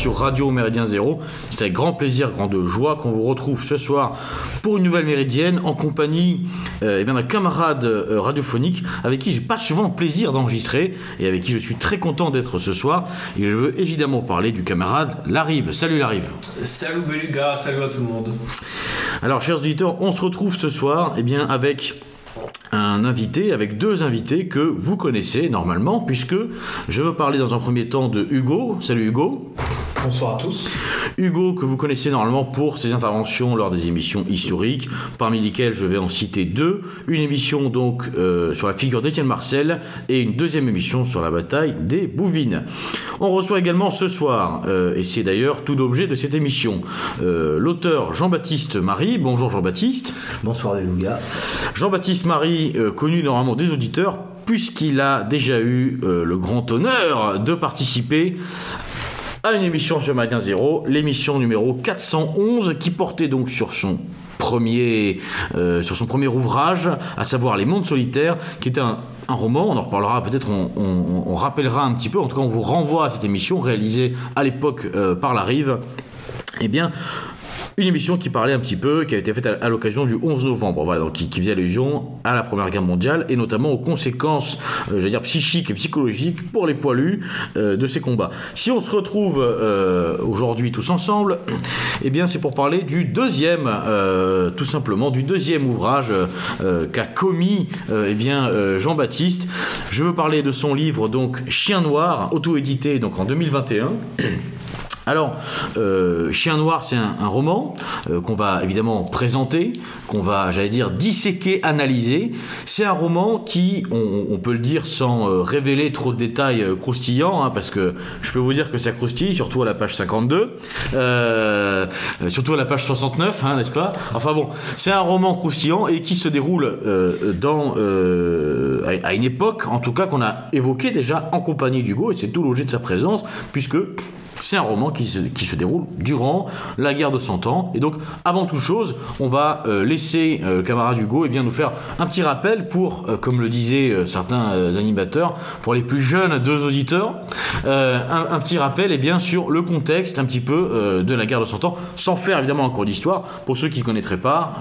sur Radio Méridien Zéro. C'est avec grand plaisir, grande joie qu'on vous retrouve ce soir pour une nouvelle Méridienne en compagnie euh, eh bien, d'un camarade euh, radiophonique avec qui j'ai pas souvent le plaisir d'enregistrer et avec qui je suis très content d'être ce soir. Et je veux évidemment parler du camarade Larive. Salut Larive. Salut Beluga, salut à tout le monde. Alors, chers auditeurs, on se retrouve ce soir eh bien, avec un invité, avec deux invités que vous connaissez normalement, puisque je veux parler dans un premier temps de Hugo. Salut Hugo. Bonsoir à tous. Hugo, que vous connaissez normalement pour ses interventions lors des émissions historiques, parmi lesquelles je vais en citer deux. Une émission donc euh, sur la figure d'Étienne Marcel et une deuxième émission sur la bataille des Bouvines. On reçoit également ce soir, euh, et c'est d'ailleurs tout l'objet de cette émission, euh, l'auteur Jean-Baptiste Marie. Bonjour Jean-Baptiste. Bonsoir les lougas. Jean-Baptiste Marie, euh, connu normalement des auditeurs, puisqu'il a déjà eu euh, le grand honneur de participer à une émission sur Méridien Zéro, l'émission numéro 411, qui portait donc sur son premier, euh, sur son premier ouvrage, à savoir Les Mondes Solitaires, qui était un, roman, on en reparlera peut-être, on rappellera un petit peu, en tout cas on vous renvoie à cette émission réalisée à l'époque euh, par la Rive. Eh bien, une émission qui parlait un petit peu, qui a été faite à, l'occasion du 11 novembre, voilà, qui, faisait allusion à la Première Guerre mondiale et notamment aux conséquences, euh, veux dire, psychiques et psychologiques pour les poilus euh, de ces combats. Si on se retrouve euh, aujourd'hui tous ensemble, eh bien c'est pour parler du deuxième, tout simplement, du deuxième ouvrage qu'a commis eh bien Jean-Baptiste. Je veux parler de son livre donc Chien Noir, auto-édité donc en 2021. Alors, euh, Chien Noir, c'est un, roman euh, qu'on va évidemment présenter, qu'on va, j'allais dire, disséquer, analyser. C'est un roman qui, on, peut le dire sans euh, révéler trop de détails croustillants, hein, parce que je peux vous dire que ça croustille, surtout à la page 52, euh, euh, surtout à la page 69, hein, n'est-ce pas? Enfin bon, c'est un roman croustillant et qui se déroule dans, à, à une époque, en tout cas, qu'on a évoqué déjà en compagnie d'Hugo, et c'est tout l'objet de sa présence, puisque c'est un roman qui se, qui se déroule durant la guerre de Cent Ans. Et donc, avant toute chose, on va euh, laisser euh, camarade Hugo eh bien, nous faire un petit rappel pour, euh, comme le disaient certains animateurs, pour les plus jeunes deux auditeurs, un, petit rappel eh bien, sur le contexte un petit peu de la guerre de Cent Ans, sans faire évidemment un cours d'histoire. Pour ceux qui ne connaîtraient pas,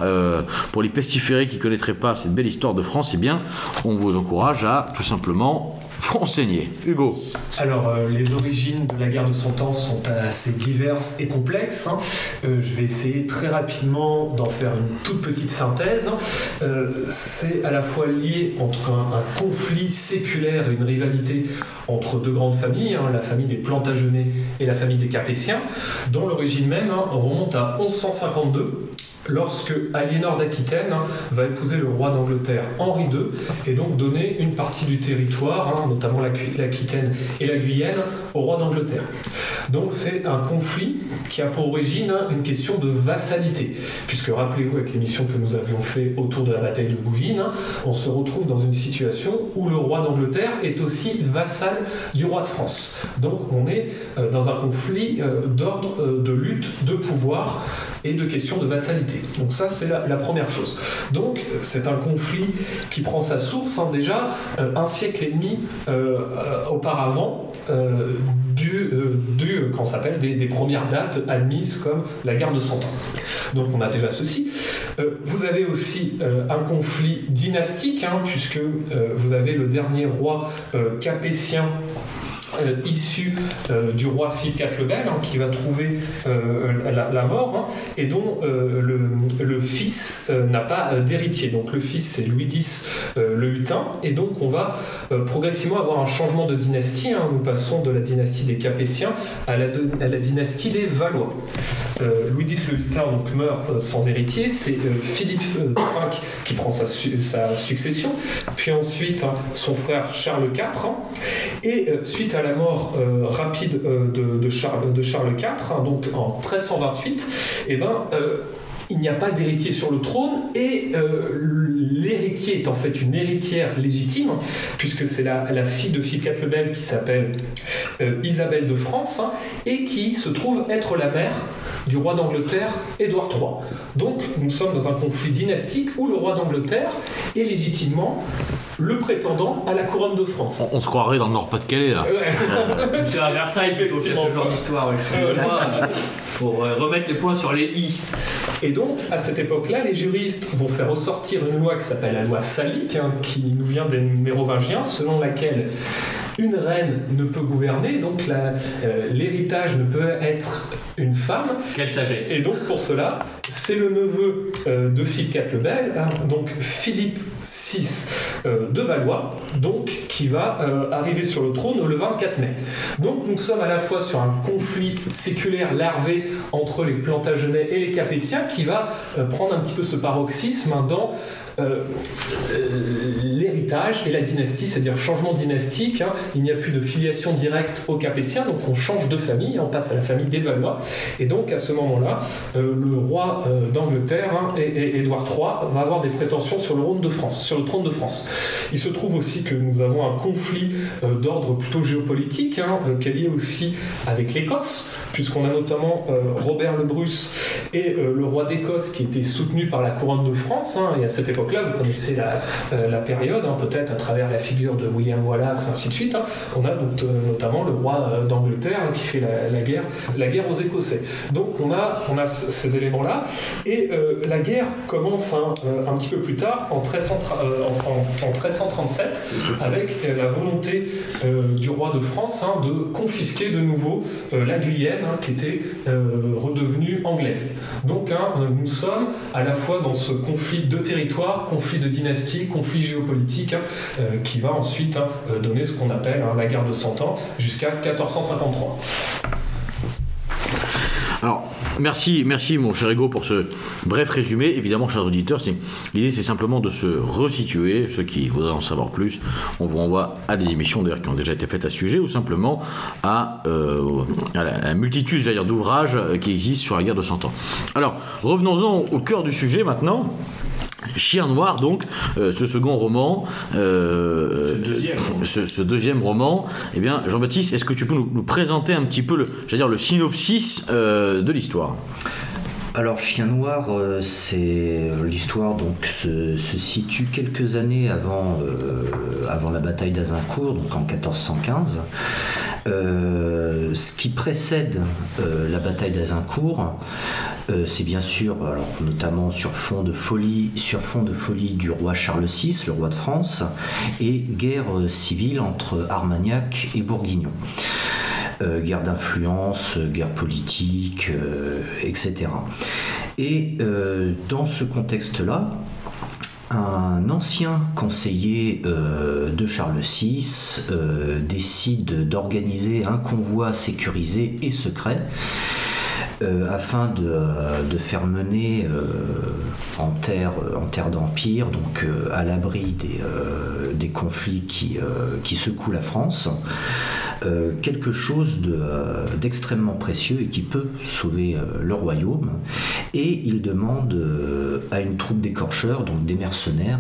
pour les pestiférés qui ne connaîtraient pas cette belle histoire de France, eh bien, on vous encourage à tout simplement vous renseigner. Hugo. Alors, euh, les origines de la guerre de Cent Ans sont assez diverses et complexes. hein. Euh, je vais essayer très rapidement d'en faire une toute petite synthèse. Euh, c'est à la fois lié entre un, un conflit séculaire et une rivalité entre deux grandes familles, hein, la famille des Plantagenets et la famille des Capétiens, dont l'origine même hein, remonte à 1152 lorsque Aliénor d'Aquitaine hein, va épouser le roi d'Angleterre Henri II et donc donner une partie du territoire, hein, notamment l'Aquitaine et la Guyenne, au roi d'Angleterre. Donc c'est un conflit qui a pour origine une question de vassalité, puisque rappelez-vous avec l'émission que nous avions fait autour de la bataille de Bouvines, hein, on se retrouve dans une situation où le roi d'Angleterre est aussi vassal du roi de France. Donc on est euh, dans un conflit euh, d'ordre euh, de lutte de pouvoir et de questions de vassalité. Donc ça, c'est la, première chose. Donc c'est un conflit qui prend sa source hein, déjà euh, un siècle et demi euh, euh, auparavant du, du qu'on s'appelle des, des premières dates admises comme la guerre de Cent Ans. Donc on a déjà ceci. Vous avez aussi un conflit dynastique, hein, puisque vous avez le dernier roi capétien euh, issu euh, du roi IV le Bel, hein, qui va trouver euh, la, mort, hein, et dont euh, le, fils n'a pas euh, d'héritier. Donc le fils c'est Louis X euh, le Hutin, et donc on va euh, progressivement avoir un changement de dynastie. hein. Nous passons de la dynastie des Capétiens à la, à la dynastie des Valois. Euh, Louis X le Hutin donc, meurt euh, sans héritier, c'est euh, Philippe euh, V qui prend sa, sa succession, puis ensuite hein, son frère Charles IV, hein, et euh, suite à la mort euh, rapide euh, de, Charles, de Charles IV, donc en 1328, eh ben, euh, il n'y a pas d'héritier sur le trône et euh, l'héritier est en fait une héritière légitime, puisque c'est la, fille de Philippe IV le Bel qui s'appelle euh, Isabelle de France hein, et qui se trouve être la mère du roi d'Angleterre, Édouard III. Donc nous sommes dans un conflit dynastique où le roi d'Angleterre est légitimement le prétendant à la couronne de France. On, se croirait dans le Nord-Pas-de-Calais là. C'est à Versailles plutôt, ce genre d'histoire. Il faut remettre les points sur les i. Et donc, à cette époque-là, les juristes vont faire ressortir une loi qui s'appelle la loi salique, hein, qui nous vient des mérovingiens, selon laquelle une reine ne peut gouverner, donc euh, l'héritage ne peut être une femme. Quelle sagesse Et donc pour cela, c'est le neveu euh, de Philippe IV le Bel, hein, donc Philippe VI euh, de Valois, donc qui va arriver sur le trône le 24 mai. Donc nous sommes à la fois sur un conflit séculaire larvé entre les Plantagenets et les Capétiens qui va prendre un petit peu ce paroxysme dans euh, et la dynastie, c'est-à-dire changement dynastique. Hein. Il n'y a plus de filiation directe aux Capétiens, donc on change de famille, on passe à la famille des Valois. Et donc à ce moment-là, euh, le roi euh, d'Angleterre, hein, et, Édouard III, va avoir des prétentions sur le trône de France. Sur le trône de France. Il se trouve aussi que nous avons un conflit d'ordre plutôt géopolitique, hein, qui est lié aussi avec l'Écosse, puisqu'on a notamment Robert le Bruce et le roi d'Écosse qui étaient soutenus par la couronne de France. et à cette époque là vous connaissez la, euh, période, hein, peut-être à travers la figure de William Wallace, ainsi de suite. Hein. On a donc, euh, notamment le roi euh, d'Angleterre hein, qui fait la, guerre, la guerre aux Écossais. Donc on a, on a ces éléments-là. Et la guerre commence un petit peu plus tard, en, 1337, avec la volonté du roi de France de confisquer de nouveau la Guyenne, qui était redevenue anglaise. Donc nous sommes à la fois dans ce conflit de territoire conflit de dynastie, conflit géopolitique, euh, qui va ensuite hein, euh, donner ce qu'on appelle hein, la guerre de 100 ans jusqu'à 1453. Alors, merci, merci mon cher Ego pour ce bref résumé. Évidemment, chers auditeurs, l'idée c'est simplement de se resituer. Ceux qui voudraient en savoir plus, on vous renvoie à des émissions d'ailleurs qui ont déjà été faites à ce sujet ou simplement à, euh, la, multitude d'ouvrages qui existent sur la guerre de 100 ans. Alors, revenons-en au cœur du sujet maintenant. Chien Noir, donc, euh, ce second roman, euh, ce, deuxième. roman, eh bien, Jean-Baptiste, est-ce que tu peux nous, présenter un petit peu le, dire, le synopsis euh, de l'histoire? Alors Chien Noir, c'est l'histoire donc se, situe quelques années avant, avant la bataille d'Azincourt, donc en 1415. Ce qui précède la bataille d'Azincourt, euh, c'est bien sûr, notamment sur fond de folie, sur fond de folie du roi Charles VI, le roi de France, et guerre civile entre Armagnac et Bourguignon. Euh, guerre d'influence, guerre politique, euh, etc. Et dans ce contexte-là, un ancien conseiller de Charles VI décide d'organiser un convoi sécurisé et secret euh, afin de, faire mener euh, en terre, en terre d'empire, donc euh, à l'abri des, des, conflits qui, qui secouent la France, euh, quelque chose euh, d'extrêmement précieux et qui peut sauver euh, le royaume. Et il demande à une troupe d'écorcheurs, donc des mercenaires,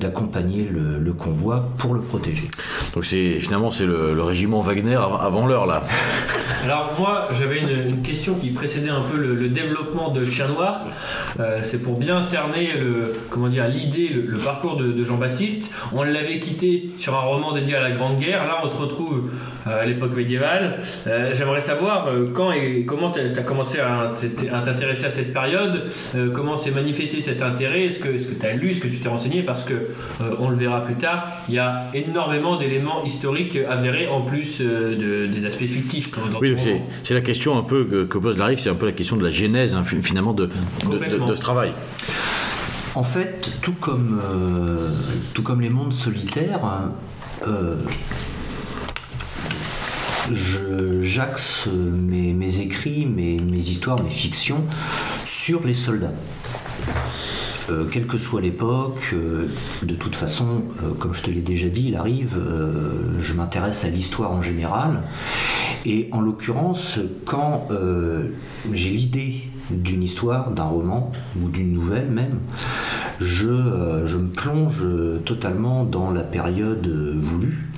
d'accompagner le, convoi pour le protéger. Donc c'est finalement c'est le, régiment Wagner avant l'heure là. Alors moi j'avais une, question qui précédait un peu le, développement de Chien Noir. c'est pour bien cerner le comment dire l'idée, le, parcours de, de Jean-Baptiste. On l'avait quitté sur un roman dédié à la Grande Guerre. Là on se retrouve euh, à l'époque médiévale. Euh, j'aimerais savoir euh, quand et comment tu as commencé à, t'intéresser à cette période, comment s'est manifesté cet intérêt, est-ce que tu as lu, est-ce que tu t'es renseigné, parce que on le verra plus tard, il y a énormément d'éléments historiques avérés en plus de, des aspects fictifs. oui, c'est la question un peu que, pose Larry, c'est un peu la question de la genèse hein, finalement de, de, ce travail. En fait, tout comme, tout comme les mondes solitaires, j'axe mes, écrits, mes, histoires, mes fictions sur les soldats. Euh, quelle que soit l'époque, euh, de toute façon, euh, comme je te l'ai déjà dit, il arrive, je m'intéresse à l'histoire en général. Et en l'occurrence, quand j'ai l'idée d'une histoire, d'un roman ou d'une nouvelle même, euh, je me plonge totalement dans la période voulue.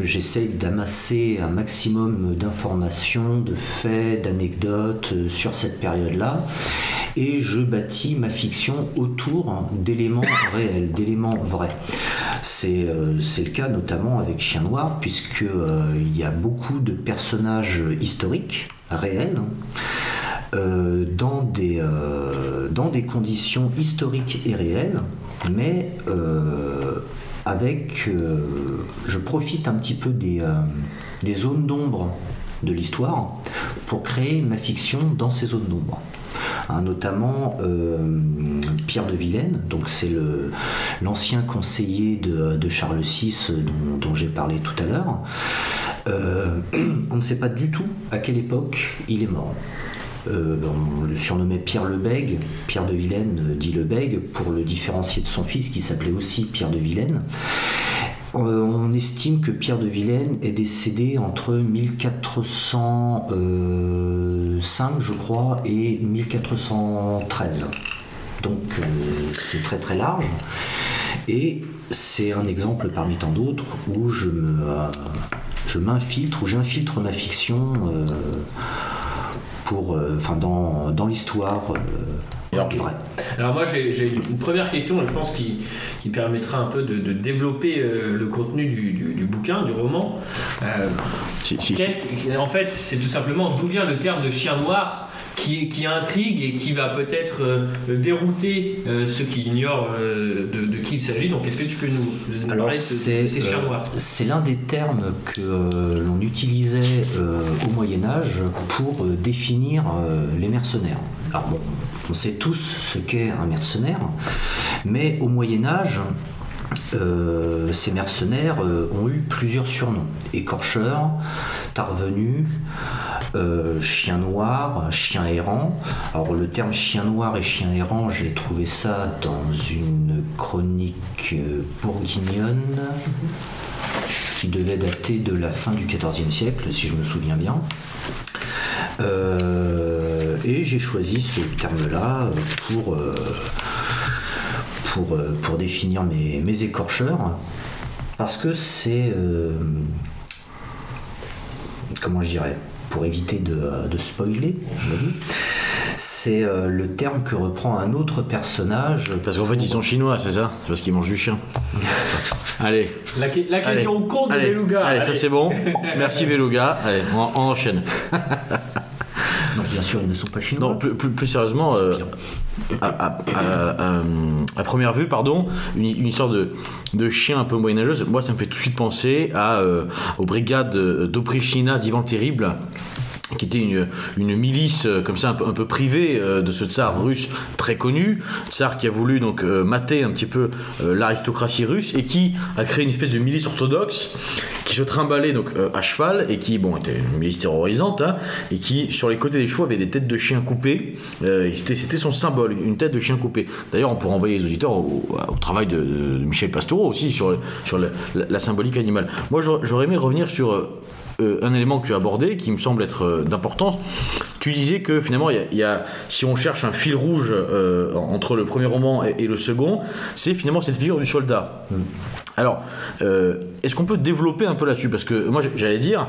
J'essaye d'amasser un maximum d'informations, de faits, d'anecdotes sur cette période-là et je bâtis ma fiction autour d'éléments réels, d'éléments vrais. Euh, c'est le cas notamment avec Chien Noir, puisqu'il euh, il y a beaucoup de personnages historiques, réels, euh, dans, des, dans des conditions historiques et réelles, mais avec. je profite un petit peu des, des zones d'ombre de l'histoire pour créer ma fiction dans ces zones d'ombre. Hein, notamment euh, Pierre de Vilaine, donc c'est l'ancien conseiller de, Charles VI dont, j'ai parlé tout à l'heure. Euh, on ne sait pas du tout à quelle époque il est mort. Euh, on le surnommait Pierre le Bègue, Pierre de Vilaine dit le Bègue, pour le différencier de son fils qui s'appelait aussi Pierre de Vilaine. Euh, on estime que Pierre de Vilaine est décédé entre 1405, je crois, et 1413. Donc euh, c'est très très large. Et c'est un exemple parmi tant d'autres où euh, je m'infiltre, où j'infiltre ma fiction pour, enfin dans, dans l'histoire alors moi j'ai une première question, je pense, qui, qui permettra un peu de, développer euh, le contenu du, bouquin, du roman. Euh, en fait, c'est tout simplement d'où vient le terme de chien noir qui, qui, intrigue et qui va peut-être euh, dérouter ceux qui ignorent de, qui il s'agit. Donc, est-ce que tu peux nous, parler de, ces chiens noirs C'est l'un des termes que l'on utilisait au Moyen Âge pour définir les mercenaires. Alors bon, on sait tous ce qu'est un mercenaire, mais au Moyen Âge, euh, ces mercenaires euh, ont eu plusieurs surnoms. Écorcheur, Tarvenu, euh, chien noir, chien errant. Alors le terme chien noir et chien errant, j'ai trouvé ça dans une chronique bourguignonne qui devait dater de la fin du XIVe siècle, si je me souviens bien. Euh, et j'ai choisi ce terme-là pour, euh, euh, définir mes, écorcheurs, parce que c'est, comment je dirais, pour éviter de, de spoiler, c'est le terme que reprend un autre personnage. Parce qu'en fait, ils sont chinois, c'est ça? C'est parce qu'ils mangent du chien. allez. La, question compte de Beluga. Allez, ça c'est bon. Merci Beluga. Allez, on enchaîne. Bien sûr, ils ne sont pas chinois. Non, plus, sérieusement, euh, à, première vue, pardon, une, histoire de, de, chien un peu moyenâgeuse, moi, ça me fait tout de suite penser à, euh, aux brigades d'Oprichina d'Ivan Terrible qui était une, une, milice euh, comme ça un peu, un peu privée euh, de ce tsar russe très connu, tsar qui a voulu donc euh, mater un petit peu l'aristocratie russe et qui a créé une espèce de milice orthodoxe qui se trimballait donc à cheval et qui bon était une milice terrorisante hein, et qui sur les côtés des chevaux avait des têtes de chiens coupées. c'était son symbole, une tête de chien coupé. D'ailleurs, on pourrait envoyer les auditeurs au, travail de, Michel Pastoureau aussi sur, sur la symbolique animale. Moi, j'aurais aimé revenir sur euh, un élément que tu as abordé qui me semble être euh, d'importance. Tu disais que finalement, y, a, si on cherche un fil rouge euh, entre le premier roman et, le second, c'est finalement cette figure du soldat. Mm. Alors, est-ce qu'on peut développer un peu là-dessus? Parce que moi, j'allais dire,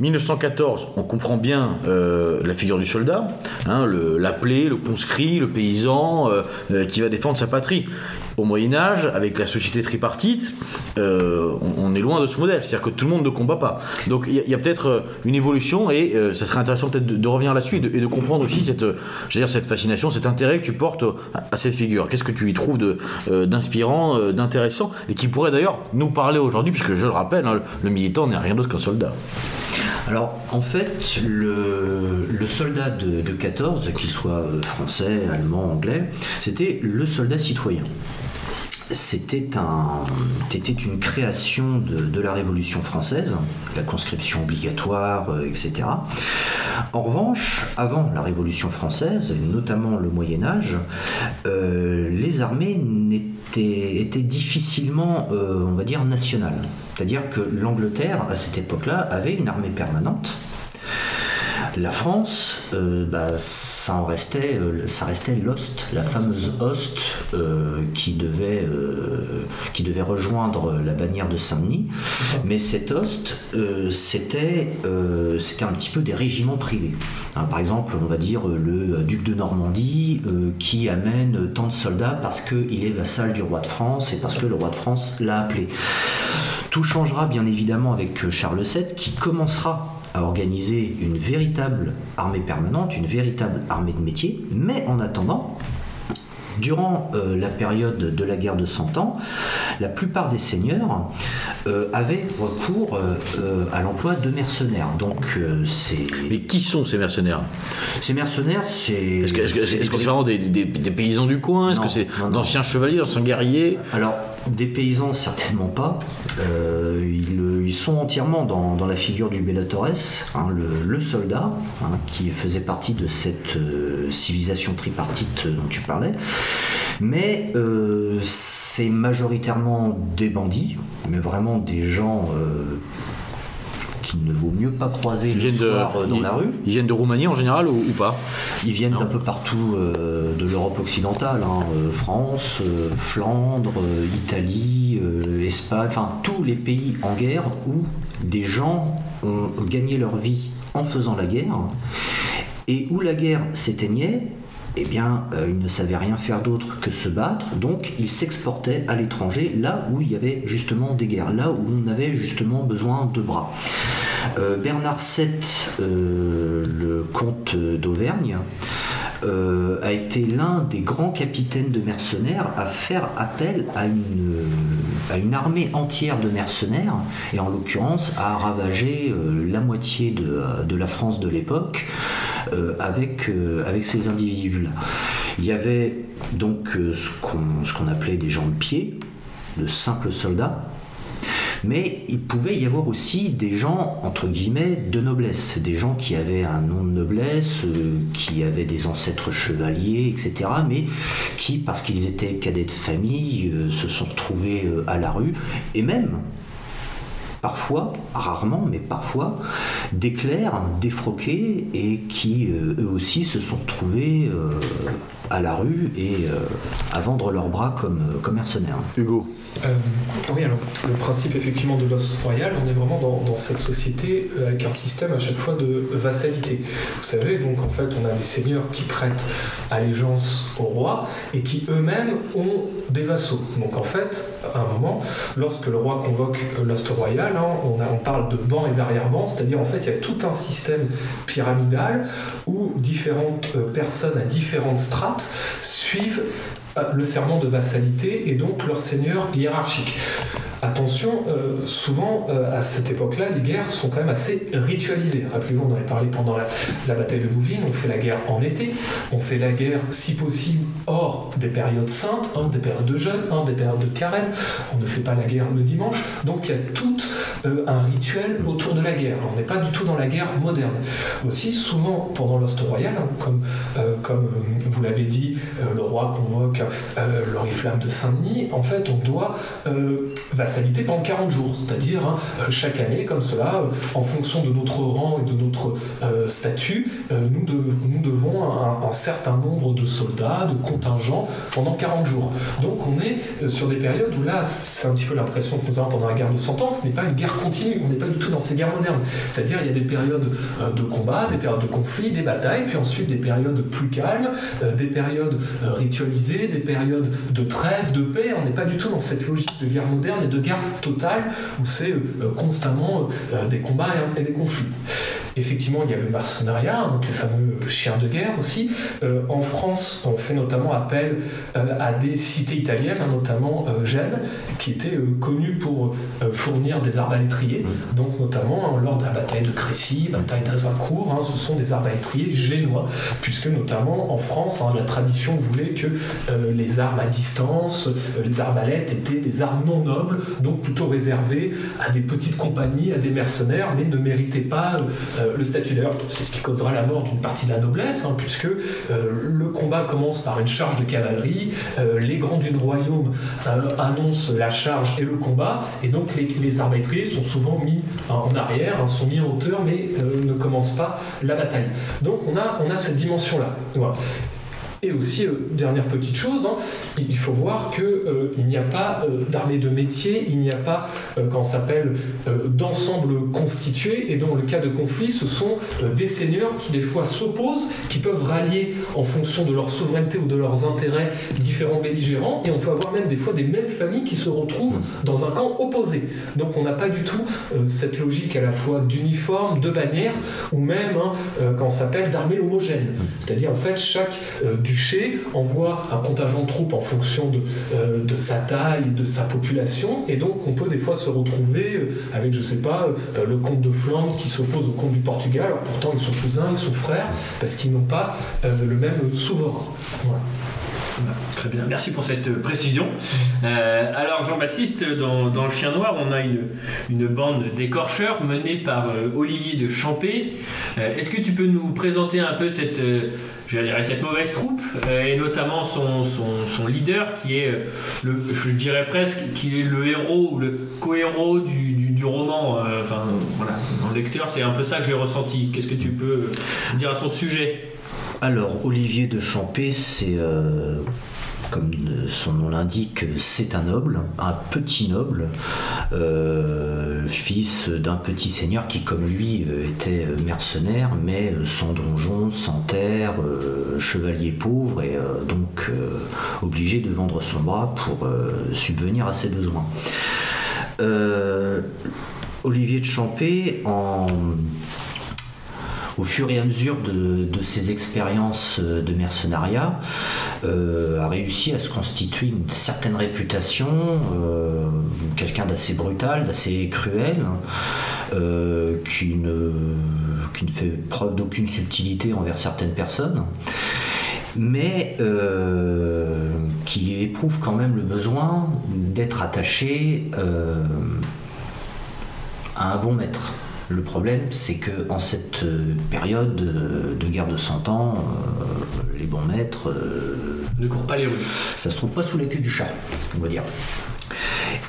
1914, on comprend bien la figure du soldat, hein, l'appelé, le, conscrit, le paysan qui va défendre sa patrie au Moyen Âge, avec la société tripartite, euh, on, est loin de ce modèle. C'est-à-dire que tout le monde ne combat pas. Donc il y a, peut-être euh, une évolution et euh, ça serait intéressant peut-être de, revenir là-dessus et, de, comprendre aussi cette, dire, cette fascination, cet intérêt que tu portes à, cette figure. Qu'est-ce que tu y trouves d'inspirant, d'intéressant et qui pourrait d'ailleurs nous parler aujourd'hui, puisque je le rappelle, hein, le, militant n'est rien d'autre qu'un soldat. Alors, en fait, le, soldat de 14, qu'il soit français, allemand, anglais, c'était le soldat citoyen c'était un, une création de, la Révolution française, la conscription obligatoire, euh, etc. En revanche, avant la Révolution française, notamment le Moyen Âge, euh, les armées étaient, difficilement, euh, on va dire, nationales. C'est-à-dire que l'Angleterre, à cette époque-là, avait une armée permanente. La France, euh, bah, ça restait, euh, ça restait l'Ost, la fameuse Ost euh, qui devait, euh, qui devait rejoindre la bannière de Saint-Denis. Mais cet Ost, euh, c'était, c'était un petit peu des régiments privés. Hein, par exemple, on va dire le duc de Normandie qui amène tant de soldats parce qu'il est vassal du roi de France et parce que le roi de France l'a appelé. Tout changera bien évidemment avec Charles VII qui commencera à organiser une véritable armée permanente, une véritable armée de métier, mais en attendant, Durant euh, la période de la guerre de Cent Ans, la plupart des seigneurs euh, avaient recours euh, à l'emploi de mercenaires. Donc, c'est- Mais qui sont ces mercenaires? Ces mercenaires, c'est. Est-ce que c'est- vraiment des, des- des paysans du coin? Est-ce que c'est d'anciens chevaliers, d'anciens guerriers? Alors, des paysans, certainement pas. Euh, ils, sont entièrement dans, la figure du Bellatores, hein, le, soldat, hein, qui faisait partie de cette euh, civilisation tripartite dont tu parlais. Mais euh, c'est majoritairement des bandits, mais vraiment des gens qu'il ne vaut mieux pas croiser le de, soir euh, dans ils- la rue. ils viennent de Roumanie en général ou, ou pas? Ils viennent d'un peu partout euh, de l'Europe occidentale, hein, euh, France, euh, Flandre, Italie, Espagne, enfin tous les pays en guerre où des gens ont gagné leur vie en faisant la guerre et où la guerre s'éteignait. Eh bien, euh, ils ne savaient rien faire d'autre que se battre, donc ils s'exportaient à l'étranger, là où il y avait justement des guerres, là où on avait justement besoin de bras. Euh, Bernard VII, euh, le comte d'Auvergne, euh, a été l'un des grands capitaines de mercenaires à faire appel à une, à une armée entière de mercenaires, et en l'occurrence à ravager euh, la moitié de, de la France de l'époque euh, avec, euh, ces individus-là. Il y avait donc euh, ce qu'on ce qu'on appelait des gens de pied, de simples soldats, mais il pouvait y avoir aussi des gens, entre guillemets, de noblesse, des gens qui avaient un nom de noblesse, euh, qui avaient des ancêtres chevaliers, etc., mais qui, parce qu'ils étaient cadets de famille, euh, se sont retrouvés euh, à la rue, et même, parfois, rarement, mais parfois, des clercs défroqués et qui, eux aussi, se sont retrouvés euh, à la rue et euh, à vendre leurs bras comme, comme mercenaires. Hugo Euh, oui, alors le principe effectivement de l'os royal, on est vraiment dans, dans cette société euh, avec un système à chaque fois de vassalité. Vous savez, donc en fait, on a des seigneurs qui prêtent allégeance au roi et qui eux-mêmes ont des vassaux. Donc en fait, à un moment, lorsque le roi convoque euh, l'ost royal, hein, on, a- on parle de banc et d'arrière-ban, c'est-à-dire en fait, il y a tout un système pyramidal où différentes euh, personnes à différentes strates suivent euh, le serment de vassalité et donc leur seigneur hiérarchique. Attention, euh, souvent euh, à cette époque-là, les guerres sont quand même assez ritualisées. Rappelez-vous, on en avait parlé pendant la, bataille de Bouvines, on fait la guerre en été, on fait la guerre si possible hors des périodes saintes, hein, des périodes de jeûne, hein, des périodes de carême, on ne fait pas la guerre le dimanche, donc il y a tout euh, un rituel autour de la guerre. On n'est pas du tout dans la guerre moderne. Aussi, souvent pendant l'Ost royal, hein, comme, euh, euh, vous l'avez dit, le roi convoque l'oriflamme de Saint-Denis, en fait, on doit vassalité pendant 40 jours, c'est-à-dire hein, chaque année, comme cela, en fonction de notre rang et de notre statut, nous, dev- nous devons un, un certain nombre de soldats, de contingents pendant 40 jours. Donc on est sur des périodes où là, c'est un petit peu l'impression que nous avons pendant la guerre de Cent Ans, ce n'est pas une guerre continue, on n'est pas du tout dans ces guerres modernes. C'est-à-dire il y a des périodes euh, de combat, des périodes de conflit, des batailles, puis ensuite des périodes plus calmes, euh, des périodes euh, ritualisées, des périodes de trêve, de paix. On n'est pas du tout dans cette logique de guerre moderne et de guerre totale où c'est constamment des combats et des conflits. Effectivement, il y a le mercenariat, donc les fameux chiens de guerre aussi. Euh, en France, on fait notamment appel euh, à des cités italiennes, hein, notamment euh, Gênes, qui étaient euh, connues pour fournir des arbalétriers. Donc notamment hein, lors de la bataille de Crécy, bataille d'Azincourt, hein, ce sont des arbalétriers génois, puisque notamment en France, hein, la tradition voulait que les armes à distance, les arbalètes étaient des armes non nobles, donc plutôt réservées à des petites compagnies, à des mercenaires, mais ne méritaient pas euh, le statut d'ailleurs, c'est ce qui causera la mort d'une partie de la noblesse, hein, puisque le combat commence par une charge de cavalerie, les grands du royaume annoncent la charge et le combat, et donc les, les sont souvent mis en arrière, hein, sont mis en hauteur, mais ne commencent pas la bataille. Donc on a, on cette dimension-là. Et aussi, euh, dernière petite chose, hein, il faut voir qu'il euh, n'y a pas euh, d'armée de métier, il n'y a pas, qu'on s'appelle, d'ensemble constitué, et dans le cas de conflit, ce sont des seigneurs qui des fois s'opposent, qui peuvent rallier en fonction de leur souveraineté ou de leurs intérêts différents belligérants, et on peut avoir même des fois des mêmes familles qui se retrouvent dans un camp opposé. Donc on n'a pas du tout cette logique à la fois d'uniforme, de bannière, ou même, hein, qu'on s'appelle, d'armée homogène. C'est-à-dire en fait chaque duché envoie un contingent de troupes en fonction de, euh, de, sa taille et de sa population, et donc on peut des fois se retrouver euh, avec, je sais pas, euh, le comte de Flandre qui s'oppose au comte du Portugal, alors pourtant ils sont cousins, ils sont frères, parce qu'ils n'ont pas le même souverain. Très bien, merci pour cette précision. alors Jean-Baptiste, dans, Le Chien Noir, on a une, une bande d'écorcheurs menée par Olivier de Champé. Est-ce que tu peux nous présenter un peu cette, je dirais, cette mauvaise troupe, euh, et notamment son, son, leader qui est, euh, le, je dirais presque, qui est le héros ou le co-héros du, du, roman. Euh, enfin, voilà, le lecteur, c'est un peu ça que j'ai ressenti. Qu'est-ce que tu peux dire à son sujet? Alors, Olivier de Champé, c'est comme son nom l'indique, c'est un noble, un petit noble, euh, fils d'un petit seigneur qui, comme lui, euh, était mercenaire, mais sans donjon, sans terre, euh, chevalier pauvre, et donc obligé de vendre son bras pour subvenir à ses besoins. Olivier de Champé, en au fur et à mesure de, ses expériences euh, de mercenariat, euh, a réussi à se constituer une certaine réputation, euh, quelqu'un d'assez brutal, d'assez cruel, hein, qui, ne, qui ne fait preuve d'aucune subtilité envers certaines personnes mais qui éprouve quand même le besoin d'être attaché à un bon maître. Le problème, c'est que en cette euh, période de guerre de 100 ans, euh, les bons maîtres euh, ne courent pas les rues. Ça se trouve pas sous la queue du chat, on va dire.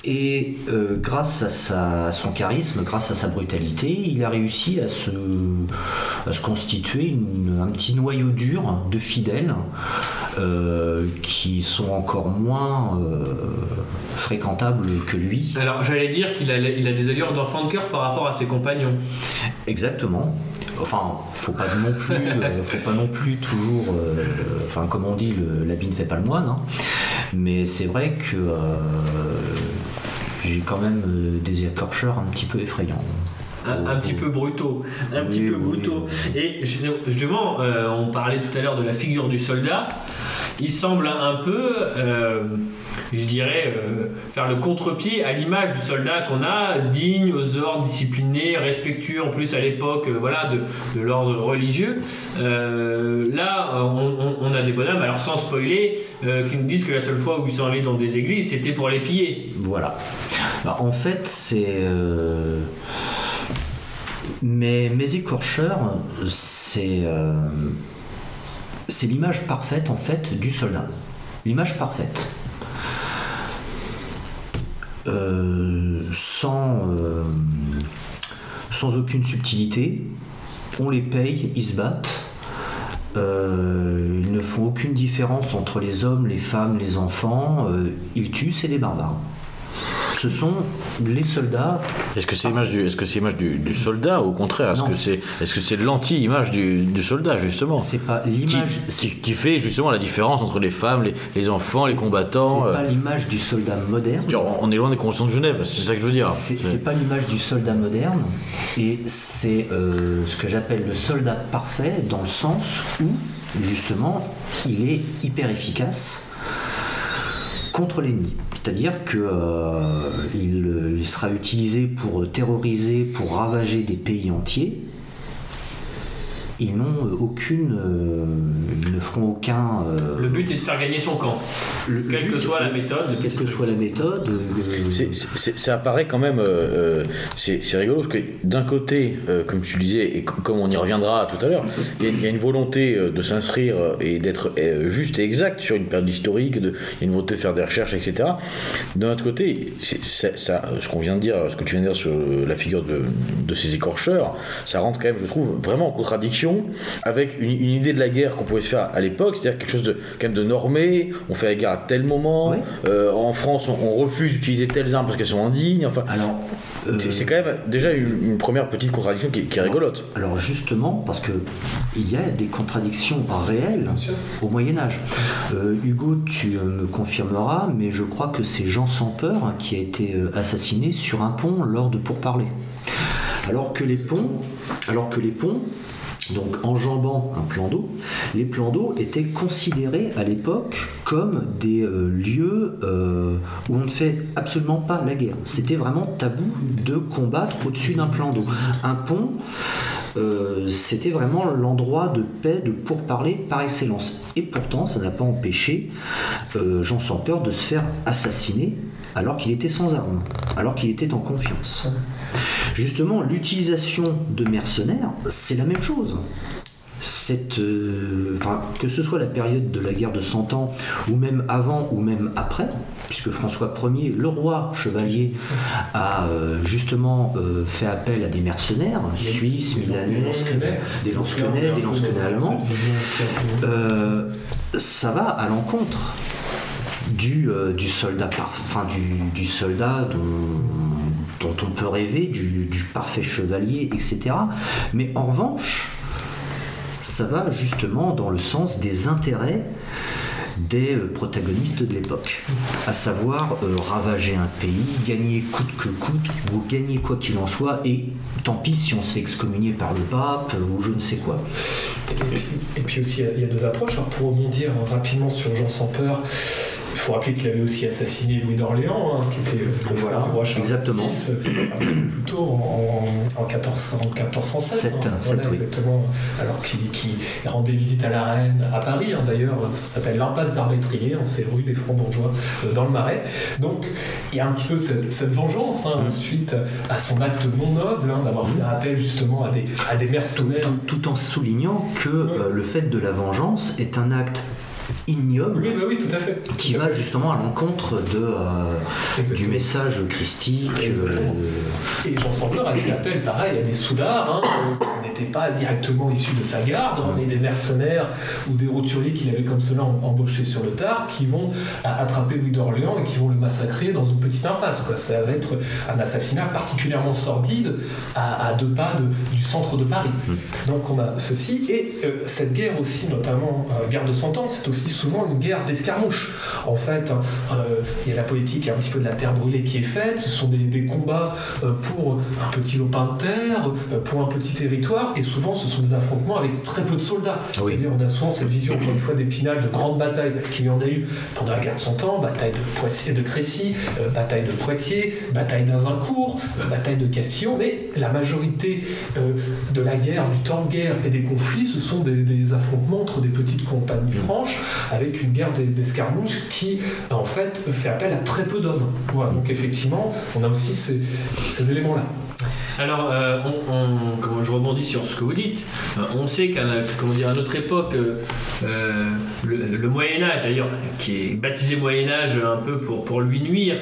Et grâce à, son charisme, grâce à sa brutalité, il a réussi à se, constituer un petit noyau dur de fidèles euh, qui sont encore moins euh, fréquentables que lui. Alors j'allais dire qu'il a, il a des allures d'enfant de cœur par rapport à ses compagnons. Exactement. Enfin, faut pas non plus, euh, faut pas non plus toujours, enfin comme on dit, l'habit ne fait pas le moine. Hein. Mais c'est vrai que j'ai quand même des écorcheurs un petit peu effrayants. Un, petit peu brutaux. Un petit peu brutaux. Et justement, on parlait tout à l'heure de la figure du soldat il semble un peu, euh, je dirais, euh, faire le contre-pied à l'image du soldat qu'on a, digne, aux ordres, discipliné, respectueux en plus à l'époque euh, voilà, de, l'ordre religieux. là, on, a des bonhommes, alors sans spoiler, qui nous disent que la seule fois où ils sont allés dans des églises, c'était pour les piller. Voilà. Bah, en fait, c'est. Mais mes écorcheurs, c'est c'est l'image parfaite en fait du soldat. L'image parfaite. Euh, sans, euh, sans aucune subtilité. On les paye, ils se battent. Euh, ils ne font aucune différence entre les hommes, les femmes, les enfants. ils tuent, c'est des barbares ce sont les soldats. Est-ce que c'est l'image du, est-ce que c'est l'image du, soldat ou au contraire? Est-ce que c'est, est-ce que c'est l'anti-image du, soldat justement? C'est pas l'image qui, fait justement la différence entre les femmes, les, enfants, les combattants. C'est pas euh. l'image du soldat moderne. on est loin des conventions de Genève, c'est ça que je veux dire. C'est, pas l'image du soldat moderne et c'est euh, ce que j'appelle le soldat parfait dans le sens où justement il est hyper efficace contre l'ennemi. C'est-à-dire qu'il euh, il sera utilisé pour terroriser, pour ravager des pays entiers. Ils n'ont aucune, euh, ils ne feront aucun. euh, le but est de faire gagner son camp, le, quelle que soit la méthode. Quelle que soit la méthode. C'est- c'est- ça apparaît quand même, euh, euh, c'est c'est rigolo parce que d'un côté, euh, comme tu le disais, et co- comme on y reviendra tout à l'heure, il y, a- il y a une volonté euh, de s'inscrire euh, et d'être euh, juste et exact sur une période historique, de- il y a une volonté de faire des recherches, etc. D'un autre côté, c'est- ça, ça- ce qu'on vient de dire, ce que tu viens de dire sur euh, la figure de, de ces écorcheurs, ça rentre quand même, je trouve, vraiment en contradiction avec une, une idée de la guerre qu'on pouvait se faire à l'époque, c'est-à-dire quelque chose de quand même de normé, on fait la guerre à tel moment, Oui. euh, en France on, on refuse d'utiliser telles armes parce qu'elles sont indignes, enfin... Alors, euh, C'est quand même déjà une, une première petite contradiction qui, qui est rigolote. alors justement, parce que il y a des contradictions réelles au Moyen Âge. Euh, Hugo, tu me confirmeras, mais je crois que c'est Jean sans peur hein, qui a été assassiné sur un pont lors de pourparlers. Alors que les ponts, alors que les ponts donc enjambant un plan d'eau, les plans d'eau étaient considérés à l'époque comme des euh, lieux euh, où on ne fait absolument pas la guerre. C'était vraiment tabou de combattre au-dessus d'un plan d'eau. Un pont, euh, c'était vraiment l'endroit de paix, de pourparler par excellence. Et pourtant, ça n'a pas empêché euh, Jean sans peur de se faire assassiner alors qu'il était sans armes, alors qu'il était en confiance. Justement, l'utilisation de mercenaires, c'est la même chose. Euh, que ce soit la période de la guerre de Cent Ans, ou même avant, ou même après, puisque François Ier, le roi chevalier, a euh, justement euh, fait appel à des mercenaires, suisses, milanais, des lansquenets, des lansquenets allemands. Euh, ça va à l'encontre du, du soldat par- enfin du, du soldat dont, dont on peut rêver, du, du parfait chevalier, etc. Mais en revanche, ça va justement dans le sens des intérêts des euh, protagonistes de l'époque, à savoir euh, ravager un pays, gagner coûte que coûte, ou gagner quoi qu'il en soit, et tant pis si on se fait excommunier par le pape, ou je ne sais quoi. Et puis, et puis aussi, il y a- il y a deux approches. Alors, pour rebondir rapidement sur Jean sans peur, il faut rappeler qu'il avait aussi assassiné Louis d'Orléans, hein, qui était le frère Voilà, roi Charles exactement. VI, euh, plutôt en, en, en 14, en 1407. Sept, hein, oui. exactement. Alors qu'il qu'il rendait visite à la reine à Paris, hein, d'ailleurs, ça s'appelle l'impasse d'Armétrier, hein, c'est rue des Francs-Bourgeois euh, dans le Marais. Donc, il y a un petit peu cette, cette vengeance Mm. suite à son acte non noble, d'avoir fait appel justement à des, à des mercenaires. tout, tout en soulignant que euh, le fait de la vengeance est un acte ignoble Oui, bah oui, tout à fait. qui va justement à l'encontre de, euh, du message christique. euh, Exactement. Et Jean Sembleur a fait appel, pareil, à des soudards hein, n'étaient pas directement issus de sa garde, hein, mais des mercenaires ou des roturiers qu'il avait comme cela em- embauchés sur le tard, qui vont a- attraper Louis d'Orléans et qui vont le massacrer dans une petite impasse. Quoi. Ça va être un assassinat particulièrement sordide à, à deux pas de- du centre de Paris. Donc on a ceci, et euh, cette guerre aussi, notamment euh, guerre de Cent Ans, c'est aussi souvent une guerre d'escarmouche. En fait, euh, il y a la politique, il y a un petit peu de la terre brûlée qui est faite, ce sont des, des combats euh, pour un petit lopin de terre, euh, pour un petit territoire, et souvent ce sont des affrontements avec très peu de soldats. Oui. C'est-à-dire on a souvent cette vision, encore une fois, d'Épinal de grandes batailles, parce qu'il y en a eu pendant la guerre de Cent Ans, bataille de Poitiers, de Crécy, euh, bataille de Poitiers, bataille d'Azincourt, euh, bataille de Castillon, mais la majorité euh, de la guerre, du temps de guerre et des conflits, ce sont des, des affrontements entre des petites compagnies franches, avec une guerre des- d'escarmouches qui, en fait, fait appel à très peu d'hommes. Voilà, donc effectivement, on a aussi ces, ces éléments-là. Alors, euh, je rebondis sur ce que vous dites. Euh, on sait qu'à notre époque, euh, le, Moyen Âge, d'ailleurs, qui est baptisé Moyen Âge un peu pour, lui nuire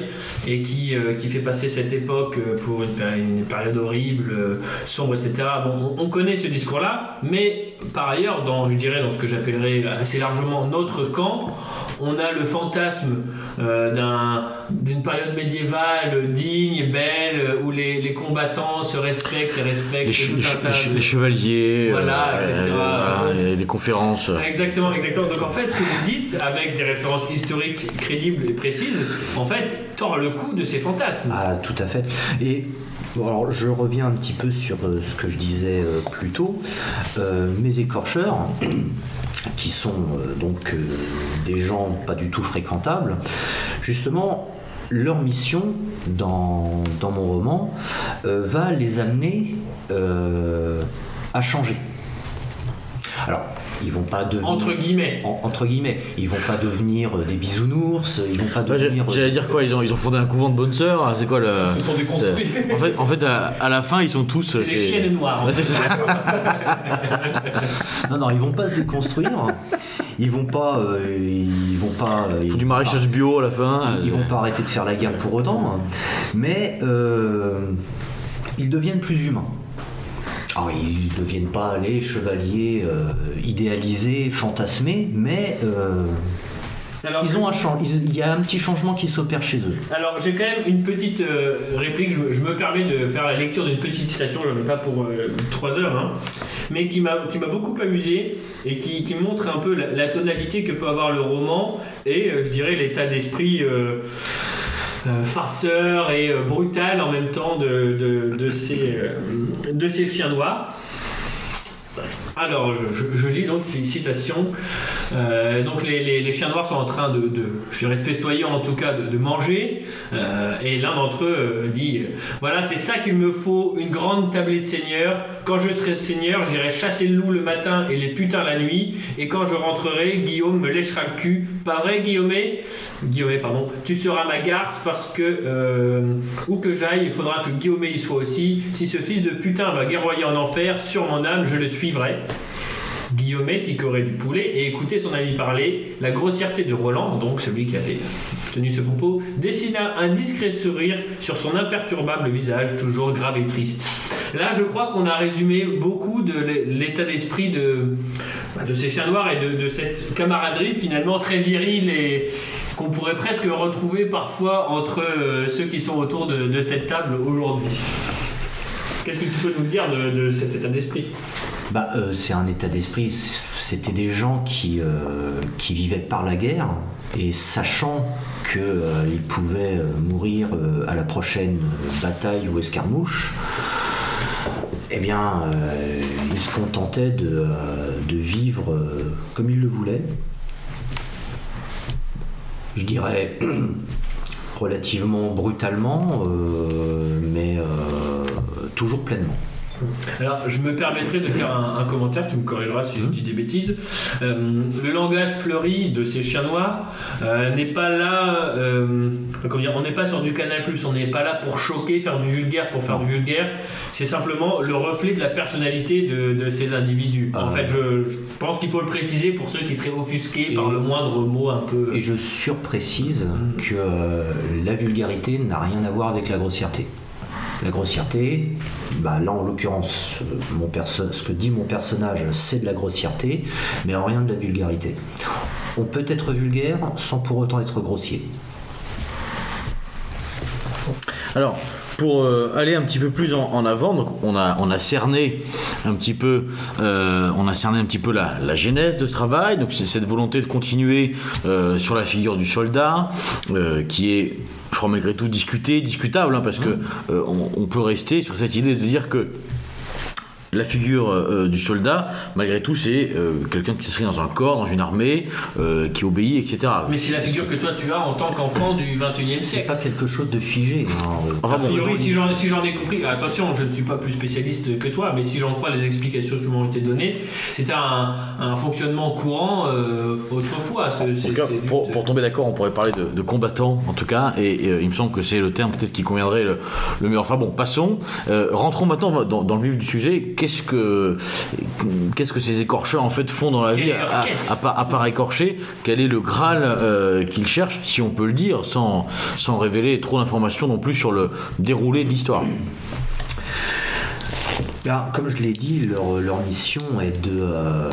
et qui, fait passer cette époque pour une, péri- une période horrible, sombre, etc. Bon, on, on connaît ce discours-là, mais par ailleurs, dans, je dirais, dans ce que j'appellerais assez largement notre camp, on a le fantasme euh, d'un- d'une période médiévale digne, belle, où les, les combattants se respectent et respectent Les, che- les che- de- chevaliers, Voilà, euh, etc. voilà, et des conférences. Exactement, exactement. Donc en fait, ce que vous dites, avec des références historiques crédibles et précises, en fait, tord le coup de ces fantasmes. Ah, tout à fait. Et bon, alors, je reviens un petit peu sur euh, ce que je disais euh, plus tôt. Euh, mes écorcheurs, qui sont donc des gens pas du tout fréquentables, justement, leur mission dans, dans mon roman va les amener à changer. Alors, ils vont pas devenir. Entre guillemets. en- entre guillemets, ils vont pas devenir euh, des bisounours, ils vont pas devenir. euh, J'allais dire quoi ils ont, ils ont fondé un couvent de bonnes sœurs C'est quoi le. Ils se sont déconstruits. En fait, en fait à, à la fin, ils sont tous. C'est les chiennes noires. Ouais. Non, non, ils vont pas se déconstruire. Ils vont pas. euh, ils vont pas. euh, Faut du maraîchage bio à la fin. Ils vont pas arrêter de faire la guerre pour autant, hein. mais euh, ils deviennent plus humains. Alors, ils ne deviennent pas les chevaliers euh, idéalisés, fantasmés, mais euh, Alors, ils ont un il y a un petit changement qui s'opère chez eux. Alors j'ai quand même une petite euh, réplique, je, me- je me permets de faire la lecture d'une petite citation, j'en ai pas pour 3 heures, hein, mais qui m'a beaucoup amusé et qui, qui montre un peu la, la tonalité que peut avoir le roman et je dirais l'état d'esprit farceur et euh, brutal en même temps de, de, ces, euh, de ces chiens noirs. Alors, je, lis donc ces citations. Euh, donc, les, les- chiens noirs sont en train de, je dirais, de festoyer, en tout cas, de, manger. Euh, et l'un d'entre eux euh, dit euh, Voilà, c'est ça qu'il me faut, une grande tablée de seigneur. Quand je serai seigneur, j'irai chasser le loup le matin et les putains la nuit. Et quand je rentrerai, Guillaume me léchera le cul. Pas vrai, Guillaume Guillaume, pardon. Tu seras ma garce parce que, euh, où que j'aille, il faudra que Guillaume y soit aussi. Si ce fils de putain va guerroyer en enfer, sur mon âme, je le suivrai. Guillaumet picorait du poulet et écoutait son ami parler. La grossièreté de Roland, donc celui qui avait tenu ce propos, dessina un discret sourire sur son imperturbable visage, toujours grave et triste. Là, je crois qu'on a résumé beaucoup de l'état d'esprit de, ces chiens noirs et de, cette camaraderie finalement très virile et qu'on pourrait presque retrouver parfois entre euh, ceux qui sont autour de, cette table aujourd'hui. Qu'est-ce que tu peux nous dire de cet état d'esprit? Bah, euh, c'est un état d'esprit. C'était des gens qui, euh, vivaient par la guerre et sachant qu'ils pouvaient euh, mourir euh, à la prochaine bataille ou escarmouche, eh bien, ils se contentaient de, de vivre comme ils le voulaient. Je dirais relativement brutalement, mais toujours pleinement. Alors, je me permettrai de faire un, un commentaire, tu me corrigeras si je dis des bêtises. Euh, le langage fleuri de ces chiens noirs euh, n'est pas là, euh, comment dire, on n'est pas sur du canal plus, on n'est pas là pour choquer, faire du vulgaire pour faire du vulgaire. C'est simplement le reflet de la personnalité de, de ces individus. En Ah. fait, je, je pense qu'il faut le préciser pour ceux qui seraient offusqués par le moindre mot un peu. Et je surprécise que euh, la vulgarité n'a rien à voir avec la grossièreté. La grossièreté, bah là en l'occurrence, euh, ce que dit mon personnage, c'est de la grossièreté, mais en rien de la vulgarité. On peut être vulgaire sans pour autant être grossier. Alors, pour euh, aller un petit peu plus en, avant, donc on a, cerné un petit peu, euh, on a cerné un petit peu la, genèse de ce travail. Donc c'est cette volonté de continuer sur la figure du soldat, qui est, je crois malgré tout discutée, discutable, hein, parce que euh, on, on peut rester sur cette idée de dire que la figure euh, du soldat, malgré tout, c'est euh, quelqu'un qui s'inscrit dans un corps, dans une armée, euh, qui obéit, etc. Mais c'est la figure que toi tu as en tant qu'enfant du 21e C'est siècle. pas quelque chose de figé. hein. Enfin A bon, priori, si j'en si ai compris, attention, je ne suis pas plus spécialiste que toi, mais si j'en crois les explications qui m'ont été données, c'était un, un fonctionnement courant euh, autrefois. ce- En c'est- tout cas, c'est- pour, pour tomber d'accord, on pourrait parler de, de combattants, en tout cas, et, et, il me semble que c'est le terme peut-être qui conviendrait le, le mieux. Enfin bon, passons. Euh, rentrons maintenant dans, dans le vif du sujet. Qu'est-ce que, qu'est-ce que ces écorcheurs en fait font dans la Quelle vie à, part, à part écorcher Quel est le Graal euh, qu'ils cherchent, si on peut le dire, sans, sans révéler trop d'informations non plus sur le déroulé de l'histoire Alors, comme je l'ai dit, leur, leur mission est de, euh,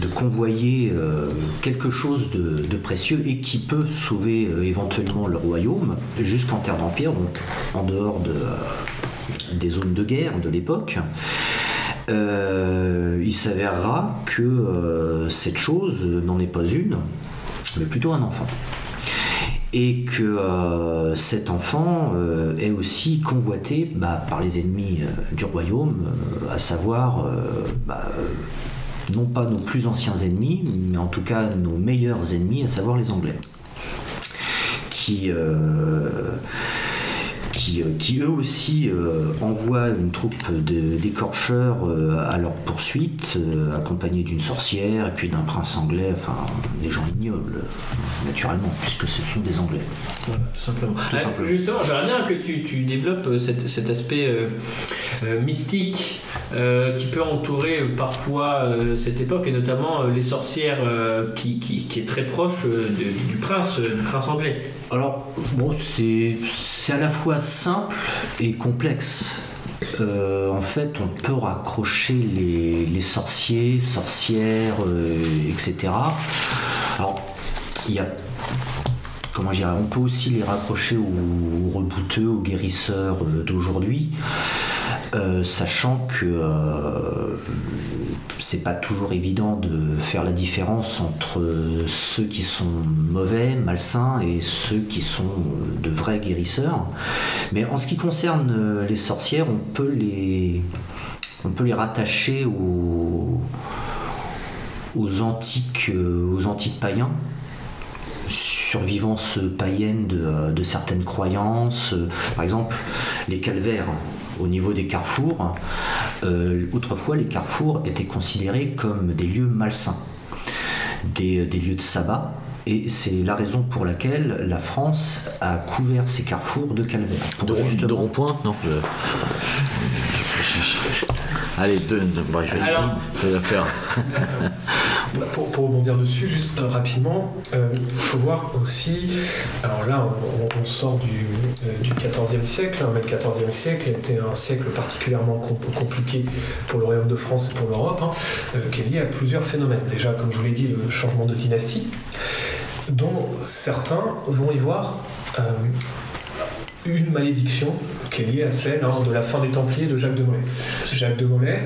de convoyer euh, quelque chose de, de précieux et qui peut sauver euh, éventuellement le royaume jusqu'en terre d'empire, donc en dehors de, euh, des zones de guerre de l'époque. Euh, il s'avérera que euh, cette chose n'en est pas une, mais plutôt un enfant. Et que euh, cet enfant est aussi convoité bah, par les ennemis du royaume, à savoir bah, non pas nos plus anciens ennemis, mais en tout cas nos meilleurs ennemis, à savoir les Anglais, qui, qui, qui, eux aussi envoient une troupe d'écorcheurs à leur poursuite, accompagnés d'une sorcière et puis d'un prince anglais, enfin des gens ignobles, naturellement, puisque ce sont des Anglais. Voilà, tout simplement. justement, j'aimerais bien que tu, tu développes cet, cet aspect mystique qui peut entourer parfois cette époque, et notamment les sorcières qui, qui, qui, est très proche du, prince, du prince anglais. Alors, bon, c'est à la fois simple et complexe. Euh, en fait, on peut raccrocher les, sorciers, sorcières, euh, etc. Alors, il y a comment dire, on peut aussi les raccrocher aux, rebouteux, aux guérisseurs euh, d'aujourd'hui. Euh, sachant que euh, c'est pas toujours évident de faire la différence entre ceux qui sont mauvais, malsains et ceux qui sont de vrais guérisseurs. Mais en ce qui concerne les sorcières, on peut les, on rattacher aux, aux antiques, aux antiques païens survivance païenne de, de, certaines croyances. Par exemple, les calvaires au niveau des carrefours. Euh, autrefois, les carrefours étaient considérés comme des lieux malsains, des, lieux de sabbat. Et c'est la raison pour laquelle la France a couvert ces carrefours de calvaires. De, de rond-point Non. Allez, deux, je vais Alors, faire. pour, pour, rebondir dessus, juste rapidement, euh, il faut voir aussi. Alors là, on, sort du, euh, du 14e siècle, hein, mais le 14e siècle était un siècle particulièrement compliqué pour le Royaume de France et pour l'Europe, hein, euh, qui est lié à plusieurs phénomènes. Déjà, comme je vous l'ai dit, le changement de dynastie, dont certains vont y voir une malédiction qui est liée à celle hein, de la fin des Templiers de Jacques de Molay. Jacques de Molay,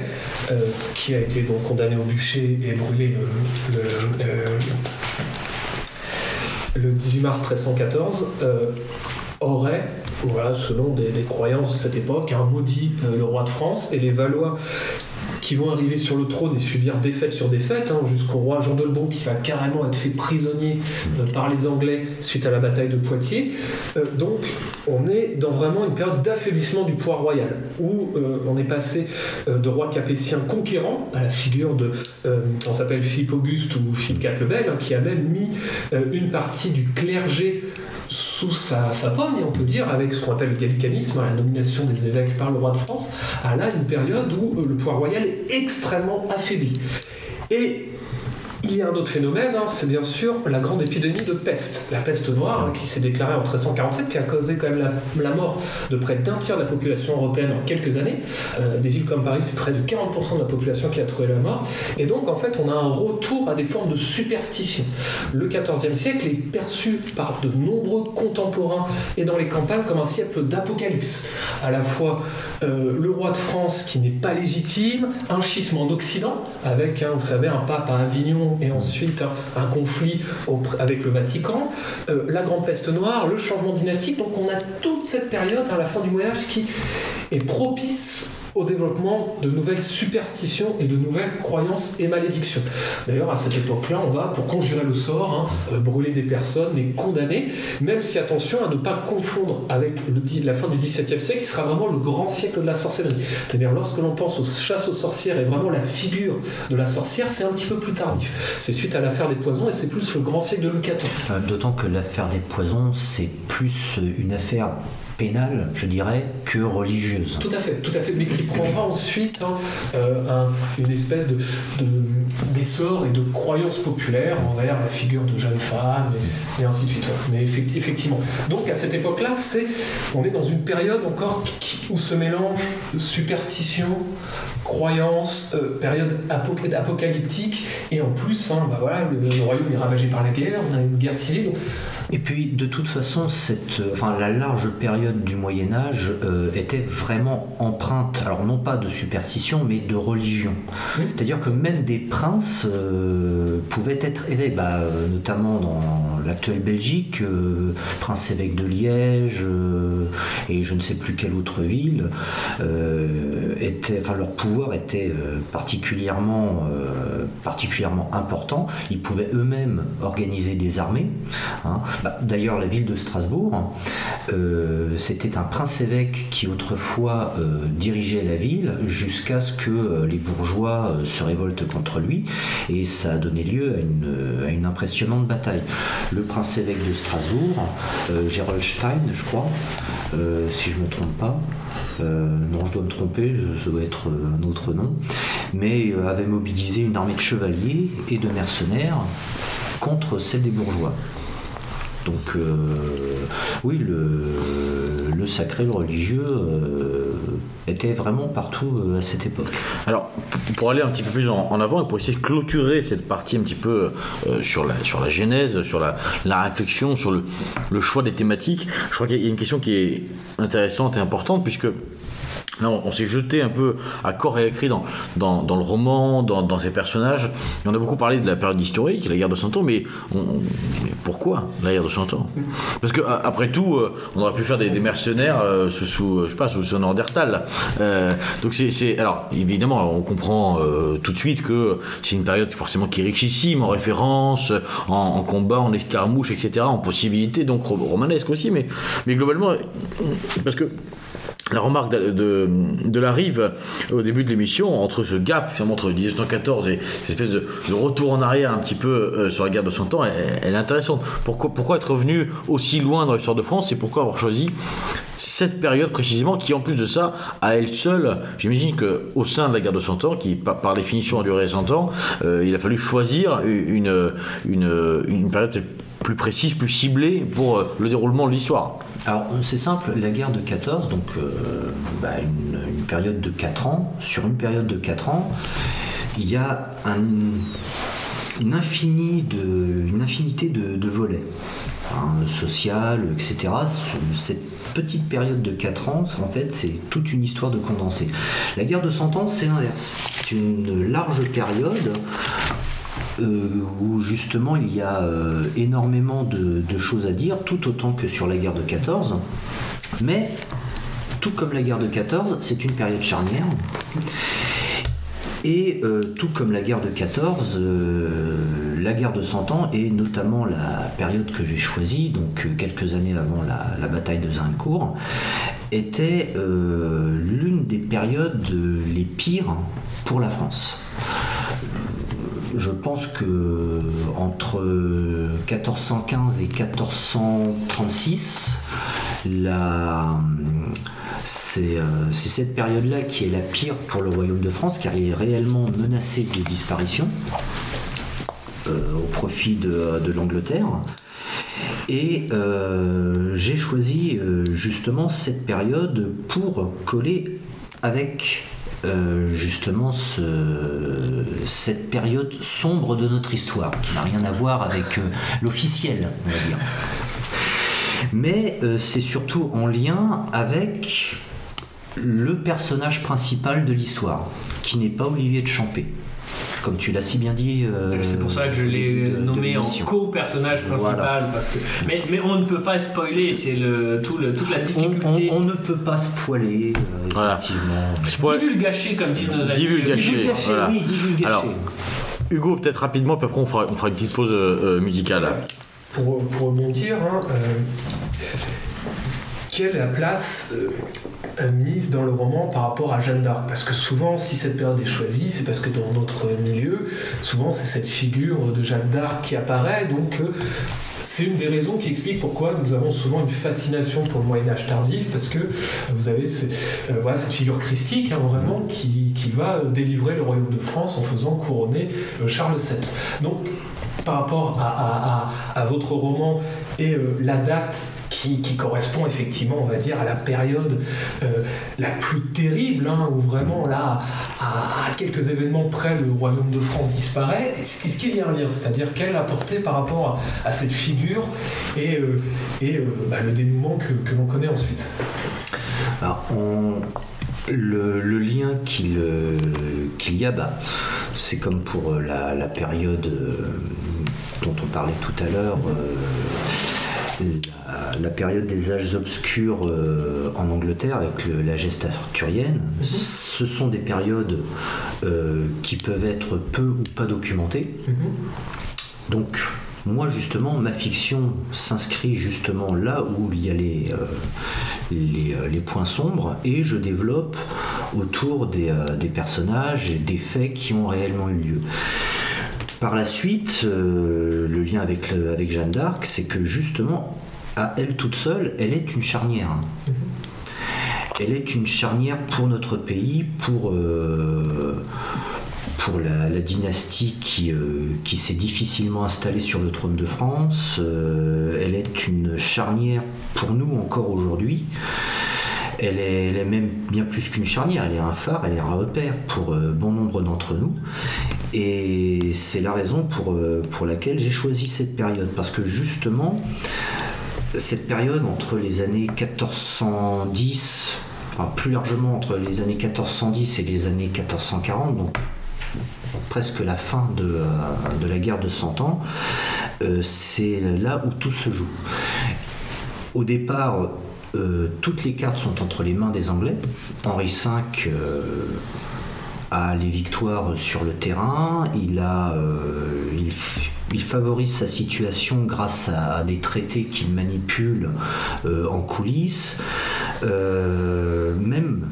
euh, qui a été donc condamné au bûcher et brûlé le, 18 euh, mars 1314, euh, aurait, voilà, selon des, des, croyances de cette époque, un maudit le roi de France et les Valois qui vont arriver sur le trône et subir défaite sur défaite, hein, jusqu'au roi Jean d'Olbon qui va carrément être fait prisonnier euh, par les Anglais suite à la bataille de Poitiers. Euh, donc on est dans vraiment une période d'affaiblissement du pouvoir royal, où euh, on est passé de roi capétien conquérant à la figure de, on s'appelle Philippe Auguste ou Philippe IV le Bel, hein, qui a même mis une partie du clergé sous sa, sa pogne, on peut dire, avec ce qu'on appelle le gallicanisme, la nomination des évêques par le roi de France, à là une période où le pouvoir royal est extrêmement affaibli. Et il y a un autre phénomène, hein, c'est bien sûr la grande épidémie de peste, la peste noire hein, qui s'est déclarée en 1347, qui a causé quand même la, mort de près d'un tiers de la population européenne en quelques années. Euh, des villes comme Paris, c'est près de 40% de la population qui a trouvé la mort. Et donc en fait, on a un retour à des formes de superstition. Le XIVe siècle est perçu par de nombreux contemporains et dans les campagnes comme un siècle d'apocalypse. À la fois euh, le roi de France qui n'est pas légitime, un schisme en Occident avec, hein, vous savez, un pape à Avignon et ensuite un, conflit avec le Vatican, euh, la Grande Peste Noire, le changement dynastique. Donc on a toute cette période à la fin du Moyen Âge qui est propice au développement de nouvelles superstitions et de nouvelles croyances et malédictions. D'ailleurs, à cette époque-là, on va, pour conjurer le sort, hein, euh, brûler des personnes, les condamner, même si attention à ne pas confondre avec la fin du XVIIe siècle, qui sera vraiment le grand siècle de la sorcellerie. C'est-à-dire, lorsque l'on pense aux chasses aux sorcières et vraiment la figure de la sorcière, c'est un petit peu plus tardif. C'est suite à l'affaire des poisons et c'est plus le grand siècle de Louis XIV. Euh, d'autant que l'affaire des poisons, c'est plus une affaire pénale, je dirais, que religieuse. Tout à fait, tout à fait, mais qui prendra ensuite hein, euh, une espèce de, d'essor et de croyance populaire envers la figure de jeune femme et, ainsi de suite. Mais effectivement. Donc à cette époque-là, c'est, on est dans une période encore où se mélange superstition, croyance, euh, période apocalyptique, et en plus, hein, bah voilà, le, royaume est ravagé par la guerre, on a une guerre civile. Et puis, de toute façon, cette, enfin, la large période du Moyen Âge euh, était vraiment empreinte, alors non pas de superstition, mais de religion. C'est-à-dire que même des princes euh, pouvaient être évêques, bah, notamment dans l'actuelle Belgique, euh, prince évêque de Liège et je ne sais plus quelle autre ville, était, enfin, leur pouvoir était particulièrement, particulièrement important. Ils pouvaient eux-mêmes organiser des armées. Hein. Bah, d'ailleurs, la ville de Strasbourg, euh, c'était un prince-évêque qui autrefois euh, dirigeait la ville jusqu'à ce que euh, les bourgeois se révoltent contre lui et ça a donné lieu à une, impressionnante bataille. Le prince-évêque de Strasbourg, Gerolstein je crois, si je ne me trompe pas, non, je dois me tromper, ça doit être un autre nom, mais avait mobilisé une armée de chevaliers et de mercenaires contre celle des bourgeois. Donc euh, oui, le, sacré, le religieux euh, était vraiment partout euh, à cette époque. Alors, pour aller un petit peu plus en, avant et pour essayer de clôturer cette partie un petit peu sur, la, sur la genèse, sur la, réflexion, sur le, le choix des thématiques, je crois qu'il y a une question qui est intéressante et importante puisque on, s'est jeté un peu à corps et à cri dans, dans, le roman, dans, ces personnages. on a beaucoup parlé de la période historique, la guerre de Cent Ans, mais, pourquoi la guerre de Cent Ans? Parce que après tout, euh, on aurait pu faire des, mercenaires euh, sous, je sais pas, sous Nordertal. Euh, donc c'est, alors évidemment, on comprend tout de suite que c'est une période forcément qui est richissime en références, en, combat, en escarmouches, etc., en possibilités, donc romanesques aussi, mais, mais globalement, parce que la remarque de, de, la rive au début de l'émission, entre ce gap finalement entre 1914 et cette espèce de, retour en arrière un petit peu euh, sur la guerre de 100 ans, elle, est intéressante. Pourquoi, pourquoi être revenu aussi loin dans l'histoire de France et pourquoi avoir choisi cette période précisément qui en plus de ça, à elle seule, j'imagine qu'au sein de la guerre de 100 ans, qui par, définition a duré 100 ans, euh, il a fallu choisir une, une, une période plus précise, plus ciblée pour euh, le déroulement de l'histoire Alors c'est simple, la guerre de 14, donc euh, bah, une, période de 4 ans, sur une période de 4 ans, il y a un, une, de, une infinité de, volets, hein, social, etc. Cette petite période de 4 ans, en fait, c'est toute une histoire de condensé. La guerre de 100 ans, c'est l'inverse. C'est une large période euh, où justement il y a euh, énormément de, choses à dire, tout autant que sur la guerre de 14. Mais, tout comme la guerre de 14, c'est une période charnière. Et euh, tout comme la guerre de 14, la guerre de 100 ans, et notamment la période que j'ai choisie, donc quelques années avant la, bataille de Zincourt, était l'une des périodes les pires pour la France je pense que entre 1415 et 1436, c'est cette période-là qui est la pire pour le royaume de France, car il est réellement menacé de disparition euh, au profit de, l'Angleterre. Et euh, j'ai choisi euh, justement cette période pour coller avec euh, justement cette période sombre de notre histoire, qui n'a rien à voir avec euh, l'officiel, on va dire. Mais euh, c'est surtout en lien avec le personnage principal de l'histoire, qui n'est pas Olivier de Champé comme tu l'as si bien dit. Euh, c'est pour ça que je l'ai nommé en co-personnage principal. Parce que... mais, mais, on ne peut pas spoiler, c'est le, tout le, toute la difficulté. On, ne peut pas spoiler, euh, effectivement. Spoil... Divulgacher, comme disent nos amis. Divulgacher, voilà. oui, divulgacher. Alors, Hugo, peut-être rapidement, puis après on fera, on fera une petite pause euh, musicale. Pour, pour rebondir, hein, quelle est la place euh, mise dans le roman par rapport à Jeanne d'Arc. Parce que souvent, si cette période est choisie, c'est parce que dans notre milieu, souvent c'est cette figure de Jeanne d'Arc qui apparaît, donc euh, c'est une des raisons qui explique pourquoi nous avons souvent une fascination pour le Moyen Âge tardif, parce que vous avez euh, cette figure christique, hein, vraiment, qui, va délivrer le royaume de France en faisant couronner Charles VII. Donc, par rapport à votre roman et la date qui, correspond effectivement, on va dire, à la période euh, la plus terrible, hein, où vraiment là, à, quelques événements près, le royaume de France disparaît. Est-ce qu'il y a un lien C'est-à-dire quelle a porté par rapport à, cette figure et, euh, euh, bah, le dénouement que, l'on connaît ensuite? Alors, le, lien qu'il y a, bah, c'est comme pour la, période dont on parlait tout à l'heure la, période des âges obscurs euh, en Angleterre avec la geste arthurienne, mhm. ce sont des périodes euh, qui peuvent être peu ou pas documentées. Mhm. Donc, moi justement, ma fiction s'inscrit justement là où il y a les, euh, les, les, points sombres et je développe autour des, des, personnages et des faits qui ont réellement eu lieu. Par la suite, le lien avec, avec Jeanne d'Arc, c'est que justement, à elle toute seule, elle est une charnière. Mm-hmm. Elle est une charnière pour notre pays, pour pour la, dynastie qui, euh, qui s'est difficilement installée sur le trône de France. Euh, elle est une charnière pour nous encore aujourd'hui. Elle est, même bien plus qu'une charnière, elle est un phare, elle est un repère pour euh, bon nombre d'entre nous. Et c'est la raison pour, pour laquelle j'ai choisi cette période. Parce que justement, cette période entre les années 1410, enfin plus largement entre les années 1410 et les années 1440, donc presque la fin de, euh, la guerre de Cent Ans, euh, c'est là où tout se joue. Au départ, euh, toutes les cartes sont entre les mains des Anglais. Henri V a les victoires sur le terrain, il, il, favorise sa situation grâce à, des traités qu'il manipule en coulisses. même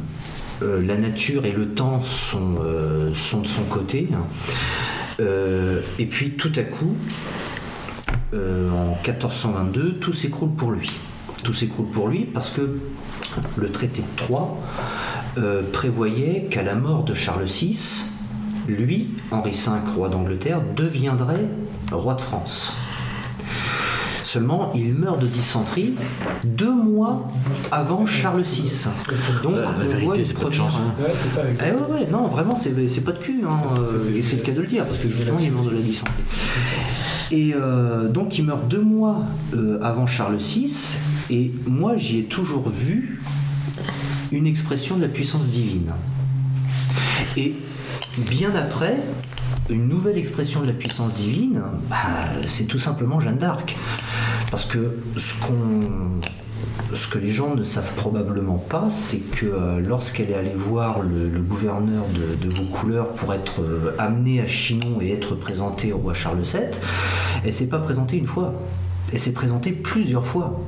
euh, la nature et le temps sont, euh, sont de son côté. Hein. Euh, et puis tout à coup, en 1422, tout s'écroule pour lui. Tout s'écroule pour lui parce que le traité de Troyes prévoyait qu'à la mort de Charles VI, lui, Henri V, roi d'Angleterre, deviendrait roi de France. Seulement, il meurt de dysenterie deux mois avant Charles VI. Donc, la, vérité, c'est pas de chance. Hein. Ouais, eh ouais, non, vraiment, c'est pas de cul. Hein, et c'est le cas de le dire, parce que justement, il meurt de la dysenterie. Et euh, donc, il meurt deux mois euh, avant Charles VI. Et moi, j'y ai toujours vu une expression de la puissance divine. Et bien après, une nouvelle expression de la puissance divine, bah, c'est tout simplement Jeanne d'Arc. Parce que ce que les gens ne savent probablement pas, c'est que euh, lorsqu'elle est allée voir le, gouverneur de, vos couleurs pour être euh, amenée à Chinon et être présentée au roi Charles VII, elle s'est pas présentée une fois. Elle s'est présentée plusieurs fois.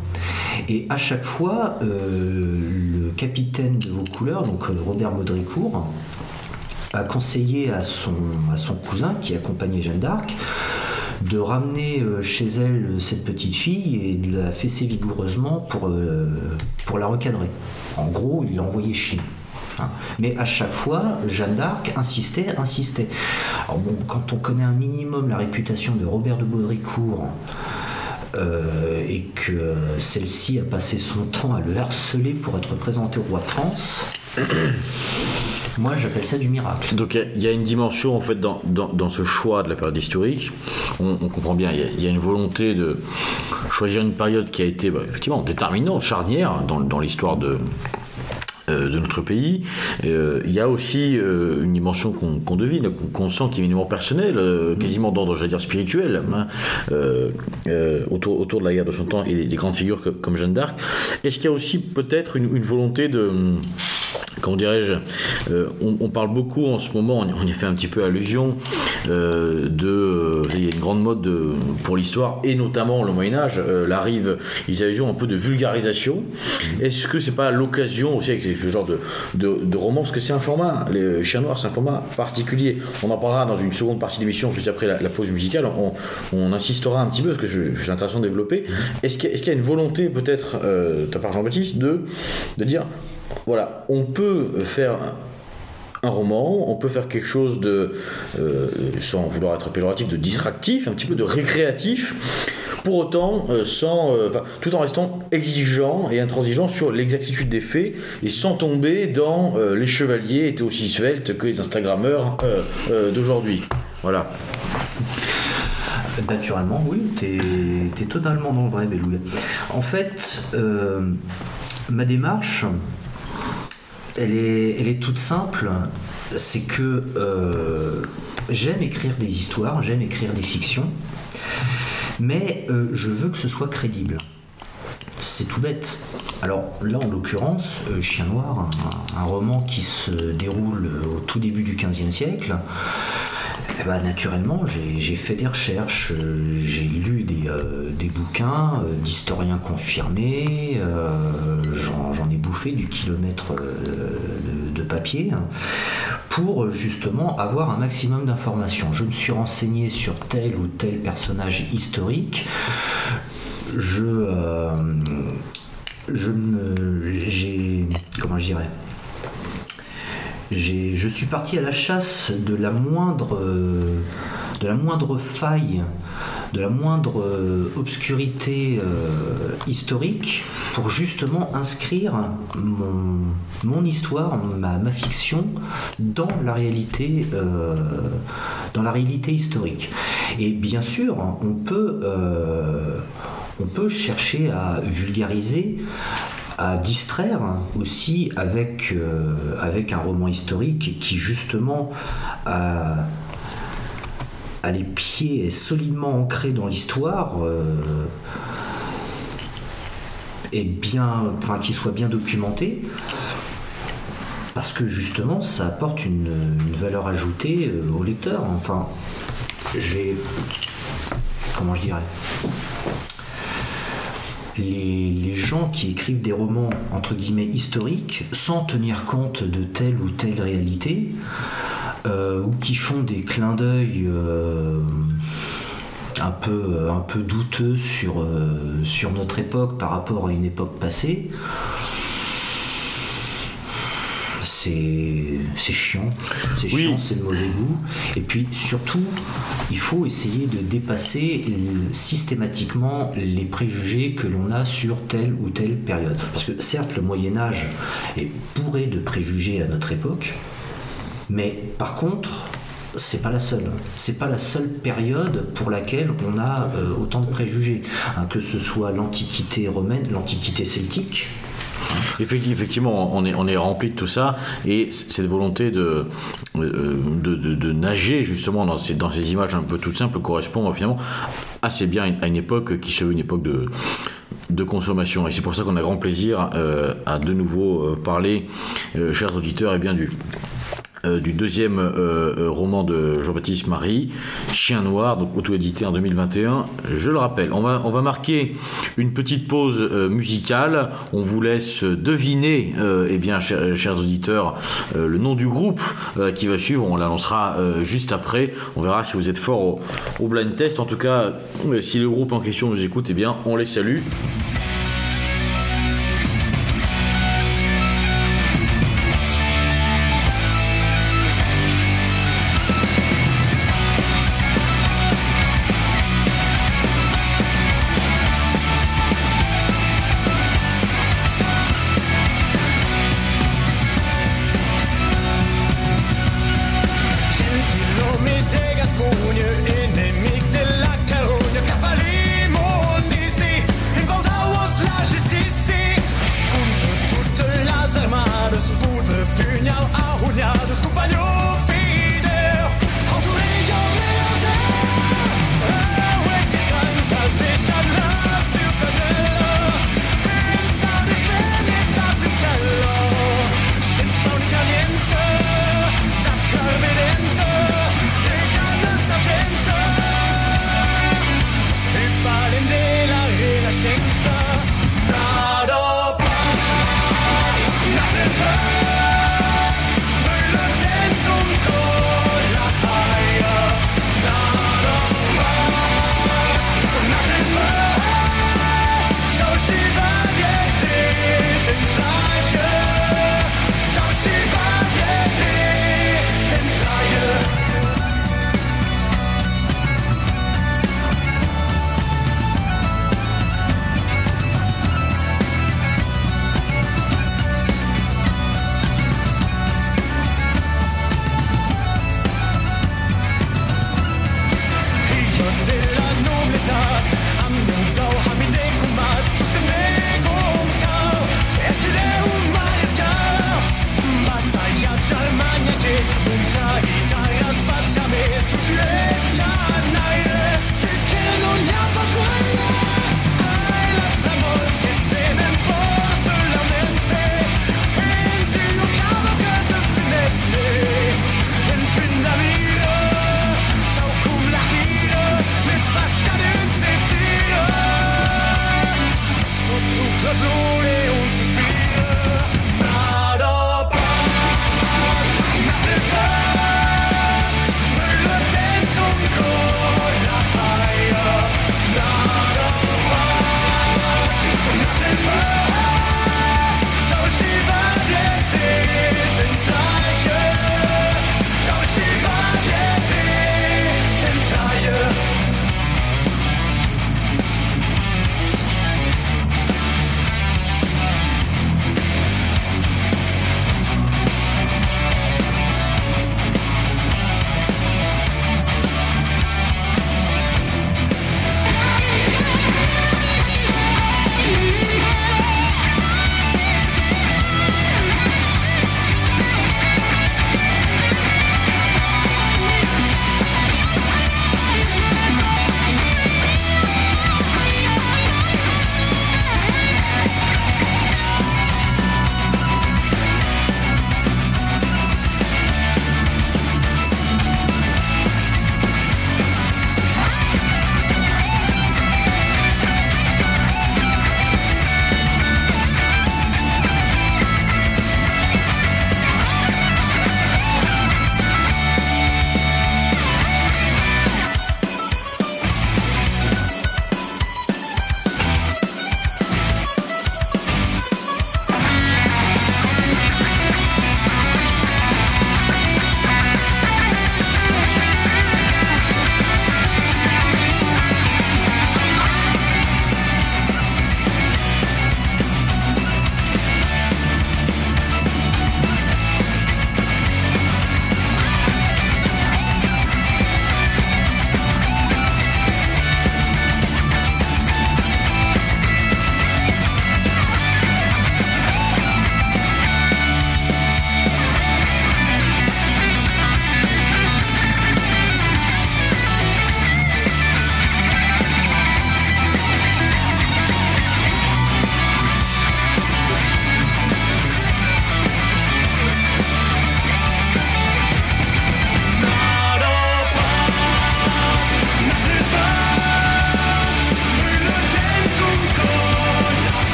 Et à chaque fois, euh, le capitaine de vos couleurs, donc Robert Baudricourt, a conseillé à son, à son cousin qui accompagnait Jeanne d'Arc de ramener euh, chez elle euh, cette petite fille et de la fesser vigoureusement pour, euh, pour la recadrer. En gros, il l'a envoyé chier. Hein. Mais à chaque fois, Jeanne d'Arc insistait, insistait. Alors bon, quand on connaît un minimum la réputation de Robert de Baudricourt, et que celle-ci a passé son temps à le harceler pour être présentée au roi de France, moi, j'appelle ça du miracle. Donc, il y, a une dimension, en fait, dans, dans, ce choix de la période historique. On, comprend bien, il y, a une volonté de choisir une période qui a été, bah, effectivement, déterminante, charnière dans, dans l'histoire de, euh, de notre pays. Euh, il y a aussi euh, une dimension qu'on devine, qu'on sent qui est éminemment personnelle, quasiment d'ordre, j'allais dire, spirituel, hein, autour, autour de la guerre de son temps et des, grandes figures comme Jeanne d'Arc. Est-ce qu'il y a aussi peut-être une, une, volonté de comment dirais-je, euh, on, parle beaucoup en ce moment, on, y fait un petit peu allusion, euh, de, euh, il y a une grande mode pour l'histoire, et notamment le Moyen-Âge, arrive, ils allusion un peu de vulgarisation. Est-ce que c'est pas l'occasion aussi avec ce genre de, de, roman, parce que c'est un format, les Chiens Noirs, c'est un format particulier. On en parlera dans une seconde partie d'émission, juste après la, pause musicale, on, insistera un petit peu, parce que je, intéressant de développer. Est-ce qu'il y, a une volonté peut-être, de ta part Jean-Baptiste, de, de dire voilà, on peut faire un roman, on peut faire quelque chose de, euh, sans vouloir être péjoratif, de distractif, un petit peu de récréatif, pour autant, euh, sans, euh, tout en restant exigeant et intransigeant sur l'exactitude des faits et sans tomber dans les chevaliers étaient aussi sveltes que les Instagrammeurs d'aujourd'hui. Voilà. Naturellement, oui, t'es es totalement dans le vrai, Beloulet. En fait, ma démarche, elle est, toute simple. C'est que euh, j'aime écrire des histoires, j'aime écrire des fictions, mais euh, je veux que ce soit crédible. C'est tout bête. Alors là, en l'occurrence, euh, Chien Noir, un, roman qui se déroule au tout début du XVe siècle, eh ben, naturellement, j'ai fait des recherches, euh, j'ai lu des, euh, bouquins euh, d'historiens confirmés, j'en ai bouffé du kilomètre de, papier hein, pour justement avoir un maximum d'informations. Je me suis renseigné sur tel ou tel personnage historique. Je, je me, j'ai, comment je dirais je suis parti à la chasse de la moindre, de la moindre faille, de la moindre euh, obscurité euh, historique pour justement inscrire mon, histoire, ma, fiction dans la réalité, euh, dans la réalité historique. Et bien sûr, on peut, chercher à vulgariser à distraire aussi avec, avec un roman historique qui justement a, les pieds solidement ancrés dans l'histoire euh, et bien, enfin, qui soit bien documenté parce que justement ça apporte une, valeur ajoutée euh, au lecteur. Enfin, j'ai. Comment je dirais les, gens qui écrivent des romans entre guillemets historiques sans tenir compte de telle ou telle réalité, ou qui font des clins d'œil euh, un, peu, un peu douteux sur, euh, sur notre époque par rapport à une époque passée, c'est chiant, c'est chiant, c'est de mauvais goût. Et puis surtout, il faut essayer de dépasser systématiquement les préjugés que l'on a sur telle ou telle période. Parce que certes, le Moyen Âge est bourré de préjugés à notre époque, mais par contre, c'est pas la seule. C'est pas la seule période pour laquelle on a euh, autant de préjugés. Hein, que ce soit l'Antiquité romaine, l'Antiquité celtique, Effectivement, on est, rempli de tout ça et cette volonté de, euh, nager justement dans ces, images un peu toutes simples correspond finalement assez bien à une époque qui se veut une époque de, consommation. Et c'est pour ça qu'on a grand plaisir euh, à de nouveau euh, parler, chers auditeurs, et bien du, euh, du deuxième euh, euh, roman de Jean-Baptiste Marie, Chien Noir, donc auto-édité en 2021. Je le rappelle, on va, on va marquer une petite pause musicale. On vous laisse deviner, eh bien, chers, auditeurs, le nom du groupe qui va suivre. On l'annoncera juste après. On verra si vous êtes fort au, au blind test. En tout cas, si le groupe en question nous écoute, eh bien, on les salue.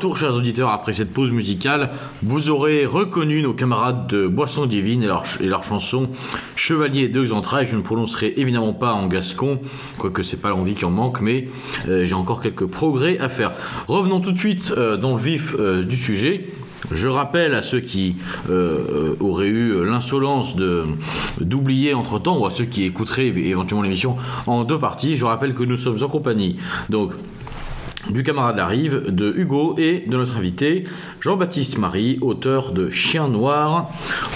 Retour, chers auditeurs, après cette pause musicale, vous aurez reconnu nos camarades de Boisson Divine et leur, et leur chanson Chevalier de Xantra. Je ne prononcerai évidemment pas en gascon, quoique c'est pas l'envie qui en manque, mais euh, j'ai encore quelques progrès à faire. Revenons tout de suite euh, dans le vif euh, du sujet. Je rappelle à ceux qui auraient eu l'insolence d'oublier entre temps, ou à ceux qui écouteraient éventuellement l'émission en deux parties, je rappelle que nous sommes en compagnie donc du camarade La Rive, de Hugo et de notre invité Jean-Baptiste Marie, auteur de Chien Noir,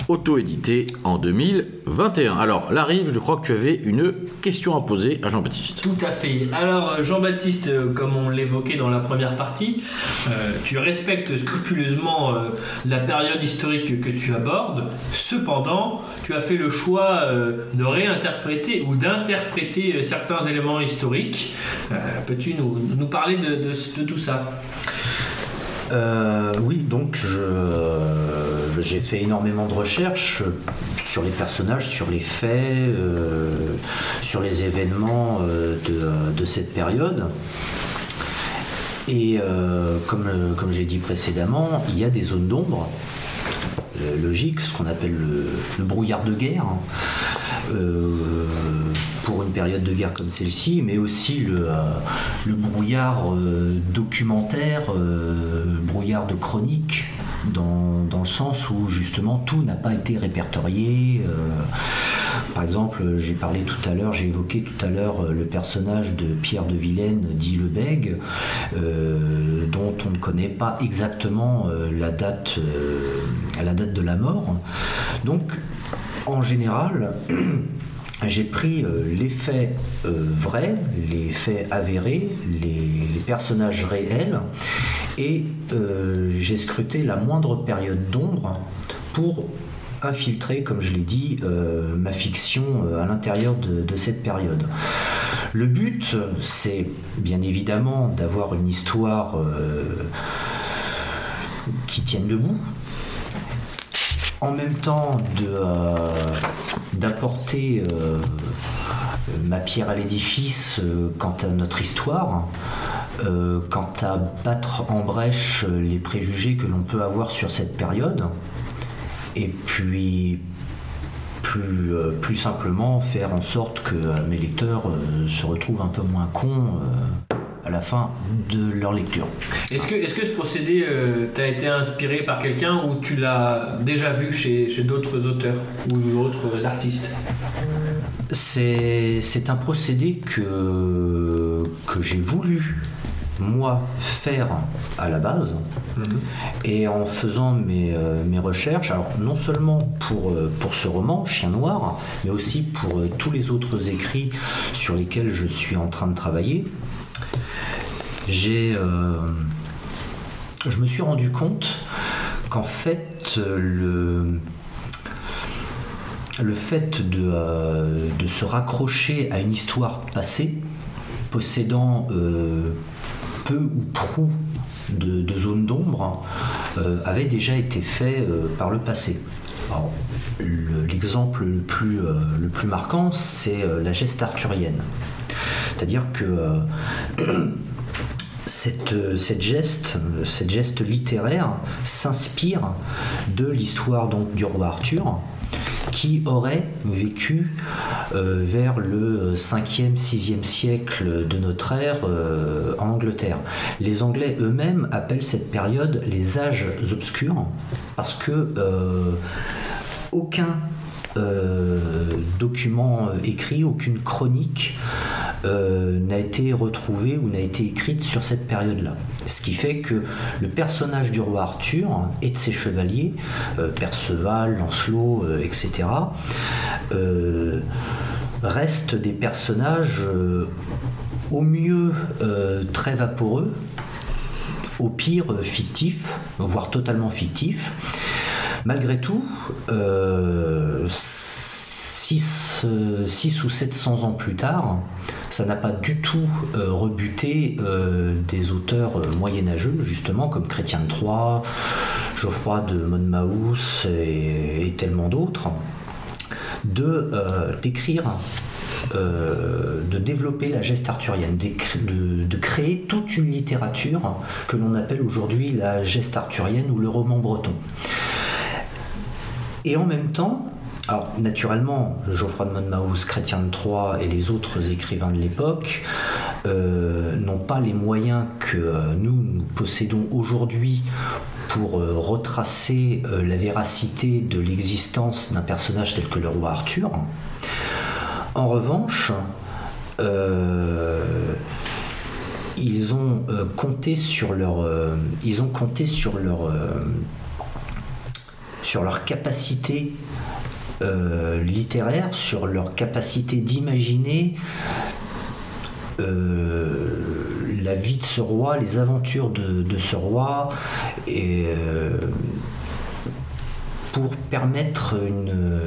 auto-édité en 2021. Alors, La Rive, je crois que tu avais une question à poser à Jean-Baptiste. Tout à fait. Alors, Jean-Baptiste, euh, comme on l'évoquait dans la première partie, euh, tu respectes scrupuleusement euh, la période historique que tu abordes. Cependant, tu as fait le choix de réinterpréter ou d'interpréter certains éléments historiques. Peux-tu nous parler de, de- tout ça Euh, oui, donc je, j'ai fait énormément de recherches sur les personnages, sur les faits, euh, sur les événements euh, de, cette période. Et comme, comme j'ai dit précédemment, il y a des zones d'ombre, logique, ce qu'on appelle le, le brouillard de guerre. hein. Période de guerre comme celle-ci, mais aussi le, euh, brouillard euh, documentaire, euh, brouillard de chronique, dans, dans le sens où justement tout n'a pas été répertorié. par exemple, j'ai parlé tout à l'heure, j'ai évoqué tout à l'heure le personnage de Pierre de Vilaine, dit Lebègue, euh, dont on ne connaît pas exactement la, date, la date de la mort. Donc, en général, j'ai pris euh, les faits euh, vrais, les faits avérés, les, personnages réels, et euh, j'ai scruté la moindre période d'ombre pour infiltrer, comme je l'ai dit, ma fiction à l'intérieur de, cette période. Le but, c'est bien évidemment d'avoir une histoire qui tienne debout, en même temps euh, d'apporter euh, ma pierre à l'édifice euh, quant à notre histoire, quant à battre en brèche les préjugés que l'on peut avoir sur cette période, et puis plus, plus simplement faire en sorte que mes lecteurs se retrouvent un peu moins cons à la fin de leur lecture. Est-ce que, est-ce que ce procédé euh, t'a été inspiré par quelqu'un ou tu l'as déjà vu chez, chez d'autres auteurs ou d'autres artistes? C'est un procédé que, que j'ai voulu, moi, faire à la base. Et en faisant mes, euh, mes recherches, alors non seulement pour, euh, pour ce roman, Chien Noir, mais aussi pour euh, tous les autres écrits sur lesquels je suis en train de travailler, j'ai, euh, je me suis rendu compte qu'en fait, euh, le, le fait de, euh, de se raccrocher à une histoire passée, possédant peu ou prou de, zones d'ombre, avait déjà été fait par le passé. L'exemple le, plus, le plus marquant, c'est la geste arthurienne. C'est-à-dire que cette, euh, cette geste, euh, cette littéraire s'inspire de l'histoire du roi Arthur, qui aurait vécu euh, vers le 5e, 6e siècle de notre ère en Angleterre. Les Anglais eux-mêmes appellent cette période les âges obscurs parce que aucun document écrit, aucune chronique euh, n'a été retrouvée ou n'a été écrite sur cette période-là. Ce qui fait que le personnage du roi Arthur et de ses chevaliers, euh, Perceval, Lancelot, euh, etc., restent des personnages au mieux très vaporeux, au pire fictifs, voire totalement fictifs. Malgré tout, euh, 6, ou 700 ans plus tard, ça n'a pas du tout euh, rebuté euh, des auteurs euh, moyenâgeux, justement, comme Chrétien de Geoffroy de Monmouth et, tellement d'autres, de d'écrire de développer la geste arthurienne, de, de, créer toute une littérature que l'on appelle aujourd'hui la geste arthurienne ou le roman breton. Et en même temps, alors, naturellement, Geoffroy de Monmouth, Chrétien de Troyes et les autres écrivains de l'époque euh, n'ont pas les moyens que euh, nous, possédons aujourd'hui pour euh, retracer la véracité de l'existence d'un personnage tel que le roi Arthur. En revanche, ils ont compté ils ont compté sur leur, sur leur capacité euh, littéraires sur leur capacité d'imaginer euh, la vie de ce roi, les aventures de, ce roi, euh, pour permettre une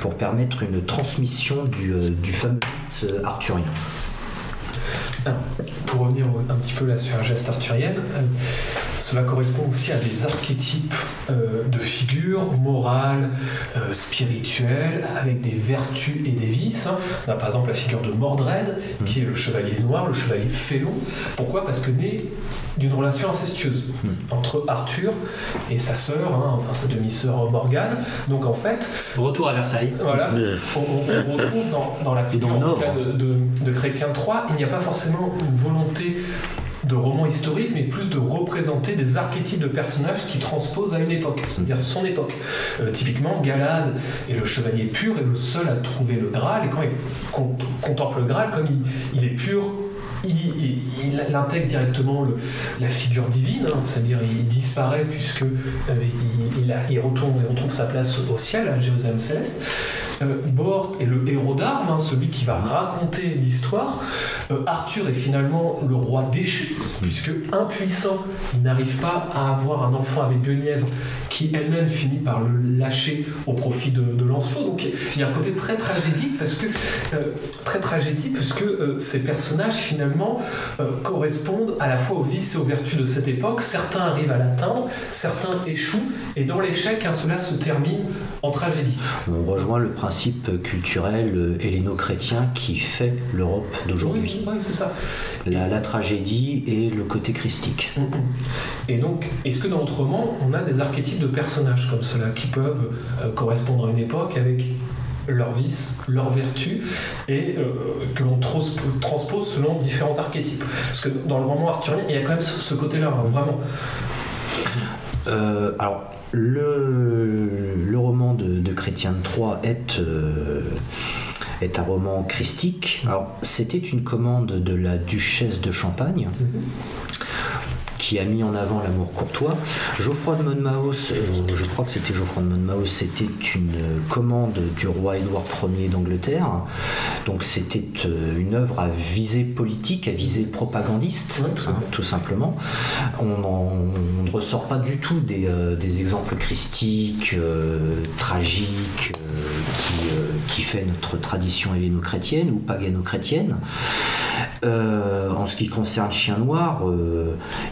pour permettre une transmission du, du fameux mythe arthurien. Pour revenir un petit peu là sur la geste arthurienne, cela correspond aussi à des archétypes euh, de figures morales, euh, spirituelles, avec des vertus et des vices. On a par exemple la figure de Mordred, mm. qui est le chevalier noir, le chevalier félon. Pourquoi? Parce que né d'une relation incestueuse mm. entre Arthur et sa sœur, hein, enfin sa demi-sœur Morgane. Donc en fait. Retour à Versailles. Voilà. On, retrouve dans, la figure en tout cas, de, de, de Chrétien III, il n'y a pas forcément une volonté de roman historique, mais plus de représenter des archétypes de personnages qui transposent à une époque, c'est-à-dire son époque. Euh, typiquement, Galad est le chevalier pur et le seul à trouver le Graal, et quand il contemple le Graal, comme il, est pur, il, intègre directement la figure divine, hein, c'est-à-dire il disparaît puisque euh, il, retourne et retrouve sa place au ciel, à Jérusalem céleste. Euh, est le héros d'armes, hein, celui qui va raconter l'histoire. Euh, Arthur est finalement le roi déchu, puisque impuissant, il n'arrive pas à avoir un enfant avec Guenièvre, qui elle-même finit par le lâcher au profit de, de Lancelot. Donc il y a un côté très tragédique, parce que euh, très tragédique, parce ces personnages finalement correspondent à la fois aux vices et aux vertus de cette époque. Certains arrivent à l'atteindre, certains échouent, et dans l'échec, hein, cela se termine en tragédie. On rejoint le principe culturel euh, helléno-chrétien qui fait l'Europe d'aujourd'hui. Oui, c'est ça. La, tragédie et le côté christique. Mm, mm. Et donc, est-ce que dans notre roman, on a des archétypes de personnages comme cela qui peuvent euh, correspondre à une époque avec leurs vices, leurs vertus, et euh, que l'on transpose selon différents archétypes. Parce que dans le roman arthurien, il y a quand même ce côté-là, hein, vraiment. alors, le, roman de, Chrétien de Troyes est, euh, est un roman christique. Alors, c'était une commande de la duchesse de Champagne. Mm-hmm qui a mis en avant l'amour courtois. Geoffroy de Monmouth, euh, je crois que c'était Geoffroy de Monmouth, c'était une commande du roi Édouard Ier d'Angleterre. Donc c'était euh, une œuvre à visée politique, à visée propagandiste, hein, tout, simplement. On, ne ressort pas du tout des, euh, exemples christiques, tragiques, qui, qui, fait notre tradition helléno-chrétienne ou pagano-chrétienne. En ce qui concerne Chien Noir,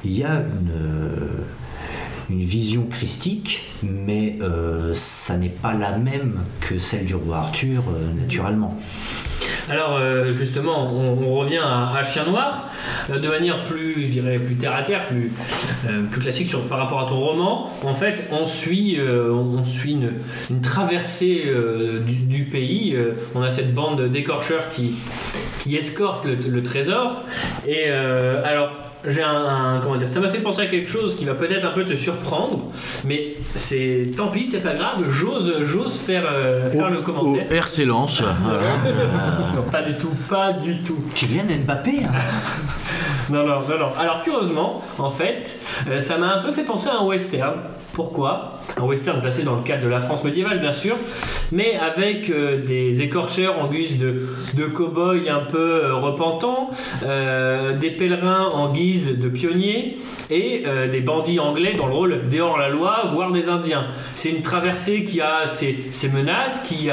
il y a une, euh, vision christique, mais euh, ça n'est pas la même que celle du roi Arthur, euh, naturellement. Alors justement, on, revient à, Chien Noir de manière plus, je dirais, plus terre à terre, plus, plus classique par rapport à ton roman. En fait, on suit, on suit une, traversée du, pays. on a cette bande d'écorcheurs qui, qui escorte le, le, trésor. Et alors j'ai un, comment dire ça m'a fait penser à quelque chose qui va peut-être un peu te surprendre mais c'est tant pis c'est pas grave j'ose j'ose faire, euh, faire le commentaire. au R s'élance non pas du tout pas du tout. Kylian Mbappé hein. non non non non. Alors curieusement en fait euh, ça m'a un peu fait penser à un western pourquoi Un western placé dans le cadre de la France médiévale, bien sûr, mais avec euh, des écorcheurs en guise de, de cow-boys un peu euh, repentants, euh, des pèlerins en guise de pionniers et des bandits anglais dans le rôle des hors-la-loi, voire des Indiens. C'est une traversée qui a ses, ses menaces, qui,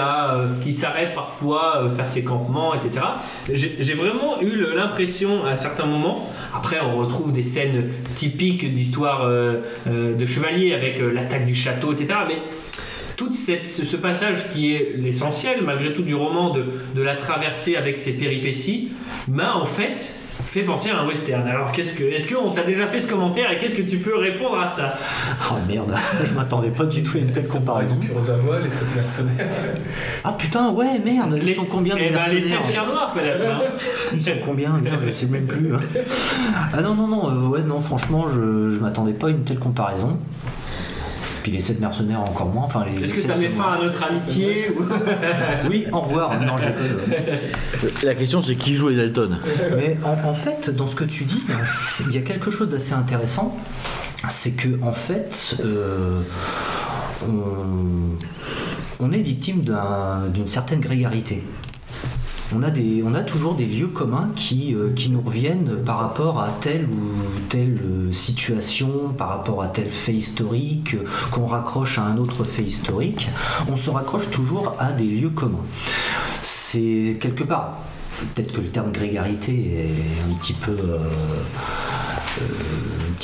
qui s'arrête parfois faire ses campements, etc. J'ai vraiment eu l'impression à certains moments, après on retrouve des scènes typiques d'histoire de chevalier avec euh, l'attaque du château, etc. Mais tout ce, passage qui est l'essentiel, malgré tout, du roman de la traversée avec ses péripéties, m'a en fait fait penser à un western. Alors, qu'est-ce que, est-ce qu'on t'a déjà fait ce commentaire et qu'est-ce que tu peux répondre à ça? Oh merde, je m'attendais pas du tout à une telle comparaison. Kurosawa, les sept mercenaires. Ah putain, ouais, merde, ils sont combien Eh de ben, les mercenaires sept chiens noirs, peut-être. hein. Ils sont combien? Merde, je sais même plus. Ah non, non, non, euh, ouais, non, franchement, je, je m'attendais pas à une telle comparaison. Puis les 7 mercenaires encore moins. Enfin, les, Est-ce que ça sept met fin à notre amitié ou- Oui, au revoir. Non, je. La question c'est qui joue les Dalton? Mais en, en fait, dans ce que tu dis, il y a quelque chose d'assez intéressant. C'est que, en fait, euh, on, on est victime d'un- d'une certaine grégarité. On a, toujours des lieux communs qui, euh, qui nous reviennent par rapport à telle ou telle euh, situation, par rapport à tel fait historique, euh, qu'on raccroche à un autre fait historique. On se raccroche toujours à des lieux communs. C'est quelque part, peut-être que le terme grégarité est un petit peu,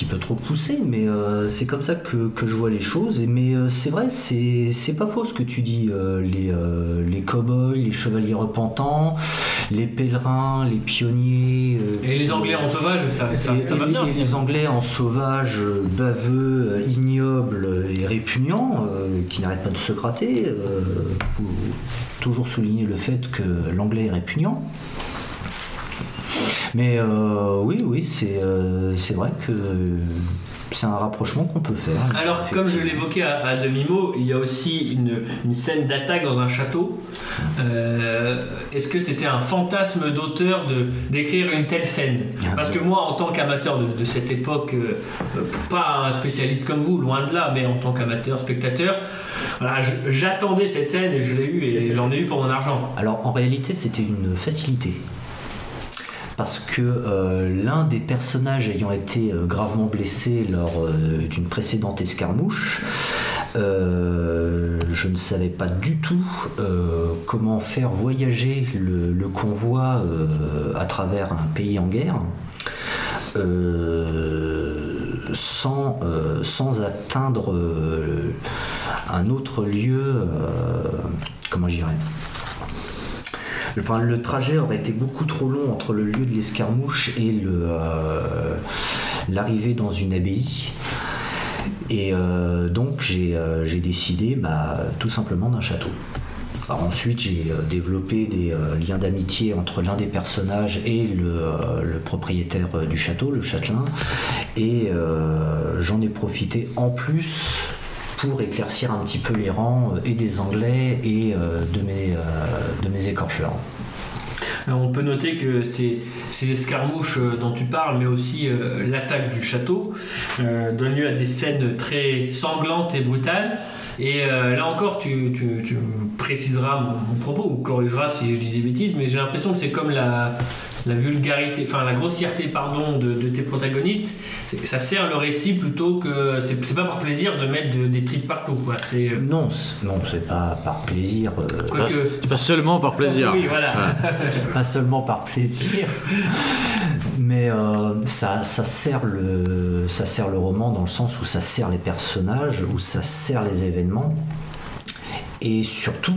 petit peu trop poussé, mais euh, c'est comme ça que, que je vois les choses. Et- Mais euh, c'est vrai, c'est pas faux ce que tu dis. euh, les, les cow-boys, les chevaliers repentants, les pèlerins, les pionniers. Et les Anglais en sauvage, ça, ça, et- ça va les, bien. les. Anglais en sauvage, baveux, euh, ignoble et répugnant, euh, qui n'arrêtent pas de se gratter. faut toujours souligner le fait que l'anglais est répugnant. Mais euh, oui, oui, c'est euh, c'est vrai que c'est un rapprochement qu'on peut faire. Alors, comme je l'évoquais à, à demi-mot, il y a aussi une, une scène d'attaque dans un château. Euh, Est-ce que c'était un fantasme d'auteur de d'écrire une telle scène? Ah, Parce que moi, en tant qu'amateur de, de cette époque, euh, pas un spécialiste comme vous, loin de là, mais en tant qu'amateur, spectateur, voilà, j'attendais cette scène et je l'ai eue et j'en ai eu pour mon argent. Alors en réalité, c'était une facilité. Parce que euh, l'un des personnages ayant été euh, gravement blessé lors euh, d'une précédente escarmouche, je ne savais pas du tout comment faire voyager le, convoi à travers un pays en guerre. sans, sans atteindre un autre lieu, comment je dirais Le trajet aurait été beaucoup trop long entre le lieu de l'escarmouche et euh, l'arrivée dans une abbaye. Et euh, donc j'ai, euh, décidé bah, tout simplement d'un château. Ensuite j'ai développé des liens d'amitié entre l'un des personnages et le, propriétaire du château, le châtelain. Et j'en ai profité en plus pour éclaircir un petit peu les rangs euh, et des Anglais et euh, de, mes, euh, de mes écorcheurs. On peut noter que c'est c'est l'escarmouche dont tu parles, mais aussi l'attaque du château, euh, donne lieu à des scènes très sanglantes et brutales. Et là encore, tu, tu- tu préciseras mon, mon propos ou corrigeras si je dis des bêtises, mais j'ai l'impression que c'est comme la, la vulgarité, enfin la grossièreté, pardon, de, de tes protagonistes. Ça sert le récit plutôt que c'est pas par plaisir de mettre de- des tripes partout, quoi. C'est euh, Non, c'est- non, c'est pas par plaisir, euh, Pas- quoique. C'est pas seulement par plaisir. Oui, voilà. pas seulement par plaisir, mais euh, ça, ça, sert le, ça sert le roman dans le sens où ça sert les personnages, où ça sert les événements. Et surtout,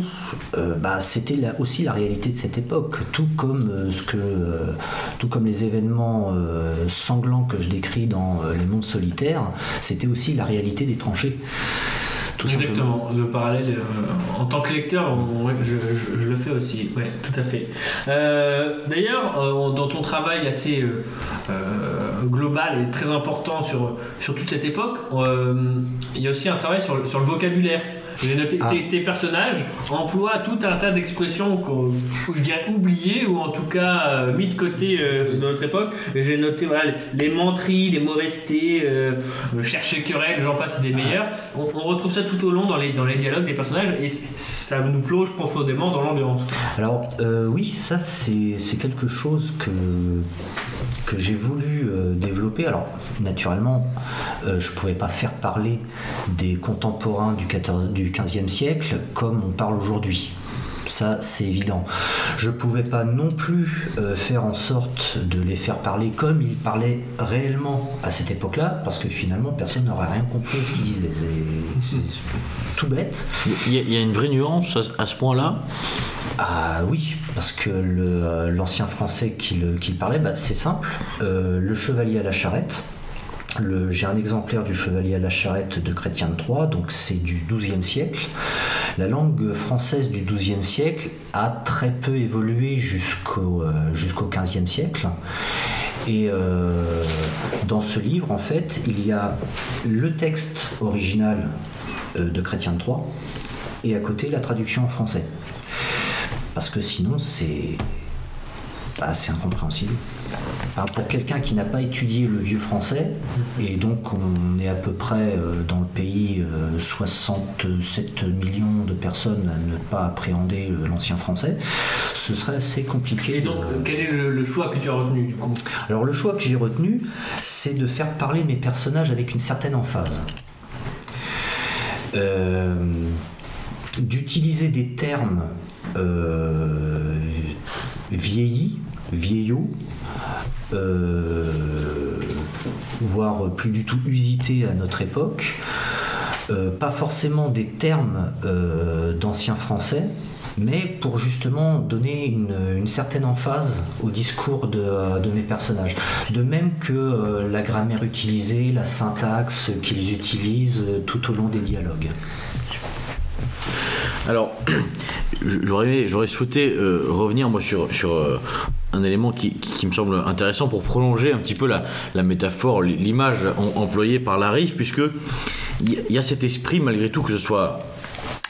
euh, bah, c'était aussi la réalité de cette époque, tout comme, euh, ce que, euh, tout comme les événements sanglants que je décris dans Les Mondes Solitaires, c'était aussi la réalité des tranchées. Exactement, le parallèle en tant que lecteur, je, je- le fais aussi, ouais, tout à fait. D'ailleurs, dans ton travail assez global et très important sur, sur toute cette époque, il y a aussi un travail sur, sur le vocabulaire. J'ai noté Ah. tes, tes personnages emploient tout un tas d'expressions que je dirais oubliées ou en tout cas euh, mis de côté euh, dans notre époque. J'ai noté voilà, les, menteries, les mauvaisetés, euh, euh, chercher querelle, j'en passe, c'est des meilleurs. On, on retrouve ça tout au long dans les, dans les dialogues des personnages et ça nous plonge profondément dans l'ambiance. Alors euh, oui, ça c'est c'est quelque chose que, que j'ai voulu développer. Alors naturellement, je ne pouvais pas faire parler des contemporains du, 14, du 15e siècle comme on parle aujourd'hui. Ça, c'est évident. Je pouvais pas non plus euh, faire en sorte de les faire parler comme ils parlaient réellement à cette époque-là, parce que finalement, personne n'aurait rien compris à ce qu'ils disaient. C'est- tout bête. Il y, a- il y a une vraie nuance à, à ce point-là? Ah oui, parce que euh, l'ancien français qu'il qu'il parlait, bah, c'est simple. Euh, le chevalier à la charrette. J'ai un exemplaire du chevalier à la charrette de Chrétien de Troyes, donc c'est du XIIe siècle. La langue française du XIIe siècle a très peu évolué jusqu'au euh, XVe siècle. Et euh, dans ce livre, en fait, il y a le texte original euh, de Chrétien de Troyes et à côté la traduction en français. Parce que sinon, c'est bah, c'est incompréhensible. Alors, pour quelqu'un qui n'a pas étudié le vieux français, et donc on est à peu près euh, dans le pays euh, 67 millions de personnes à ne pas appréhender euh, l'ancien français, ce serait assez compliqué. Et donc, de- euh, quel est le, le choix que tu as retenu du coup? Alors le choix que j'ai retenu, c'est de faire parler mes personnages avec une certaine emphase. Euh, D'utiliser des termes euh, vieillis, vieillots, euh, voire plus du tout usités à notre époque. Euh, pas forcément des termes euh, d'anciens français, mais pour justement donner une, certaine emphase au discours de, mes personnages. De même que la grammaire utilisée, la syntaxe qu'ils utilisent tout au long des dialogues. Alors, j'aurais souhaité euh, revenir moi sur, euh, un élément qui, me semble intéressant pour prolonger un petit peu la, métaphore, l'image em- employée par la rive, puisque il y a cet esprit malgré tout que ce soit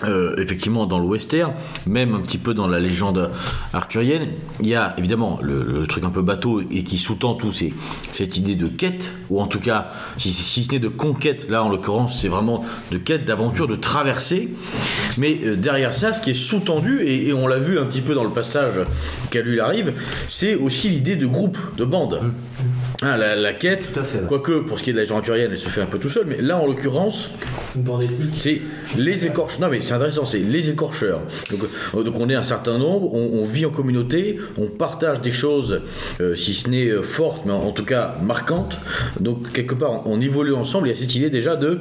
euh, effectivement dans le western, même un petit peu dans la légende arthurienne, il y a évidemment le, truc un peu bateau et qui sous-tend tout, c'est cette idée de quête, ou en tout cas, si, si ce n'est de conquête, là en l'occurrence, c'est vraiment de quête, d'aventure, de traversée. Mais euh, derrière ça, ce qui est sous-tendu, et, on l'a vu un petit peu dans le passage qu'a lu la rive, c'est aussi l'idée de groupe, de bande. Hein, la, la quête, Tout à fait, ouais. quoique pour ce qui est de la légende arthurienne, elle se fait un peu tout seul, mais là en l'occurrence, Une bande ethnique c'est les écorcheurs. Non, mais c'est intéressant, c'est les écorcheurs. Donc, euh, donc on est un certain nombre, on, on vit en communauté, on partage des choses, euh, si ce n'est euh, fortes, mais en, en tout cas marquantes. Donc quelque part, on, on évolue ensemble. Il y a cette idée déjà de,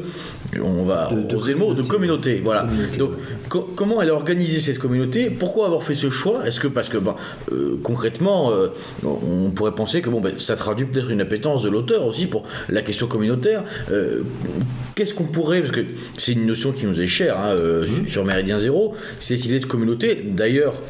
on va De- de oser le mot, de communauté. Voilà. Communauté, donc co- comment elle est organisée cette communauté? Pourquoi avoir fait ce choix? Est-ce que parce que euh, concrètement, euh, on pourrait penser que bon, ben, ça traduit peut-être une appétence de l'auteur aussi pour la question communautaire. Euh, Qu'est-ce qu'on pourrait, parce que c'est une notion qui nous est chère hein, euh, sur- sur Méridien Zéro, c'est cette idée de communauté. D'ailleurs,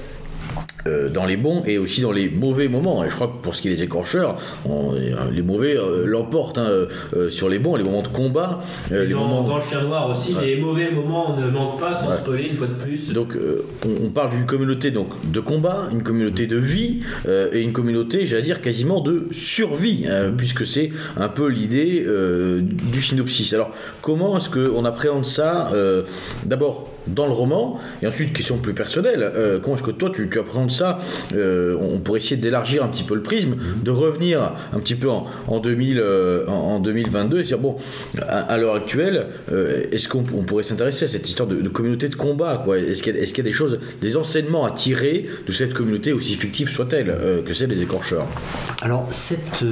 euh, dans les bons et aussi dans les mauvais moments. Et je crois que pour ce qui est des écorcheurs, on- les mauvais euh, l'emportent hein, euh, euh, sur les bons, les moments de combat, euh, les dans, moments. dans le chien noir aussi, Ouais. les mauvais moments ne manquent pas, sans Ouais. spoiler une fois de plus. Donc euh, on, on parle d'une communauté donc de combat, une communauté de vie euh, et une communauté, j'allais dire quasiment de survie, hein, puisque c'est un peu l'idée euh, du synopsis. Alors comment est-ce qu'on appréhende ça euh, D'abord dans le roman et ensuite question plus personnelle. euh, comment est-ce que toi tu, tu appréhendes ça Euh, On pourrait essayer d'élargir un petit peu le prisme, de revenir un petit peu en, en 2000, euh, en, en 2022 et dire bon à, l'heure actuelle euh, est-ce qu'on on pourrait s'intéresser à cette histoire de, communauté de combat Est-ce qu'il y, a- des choses, des enseignements à tirer de cette communauté aussi fictive soit-elle que celle des écorcheurs? Alors cette,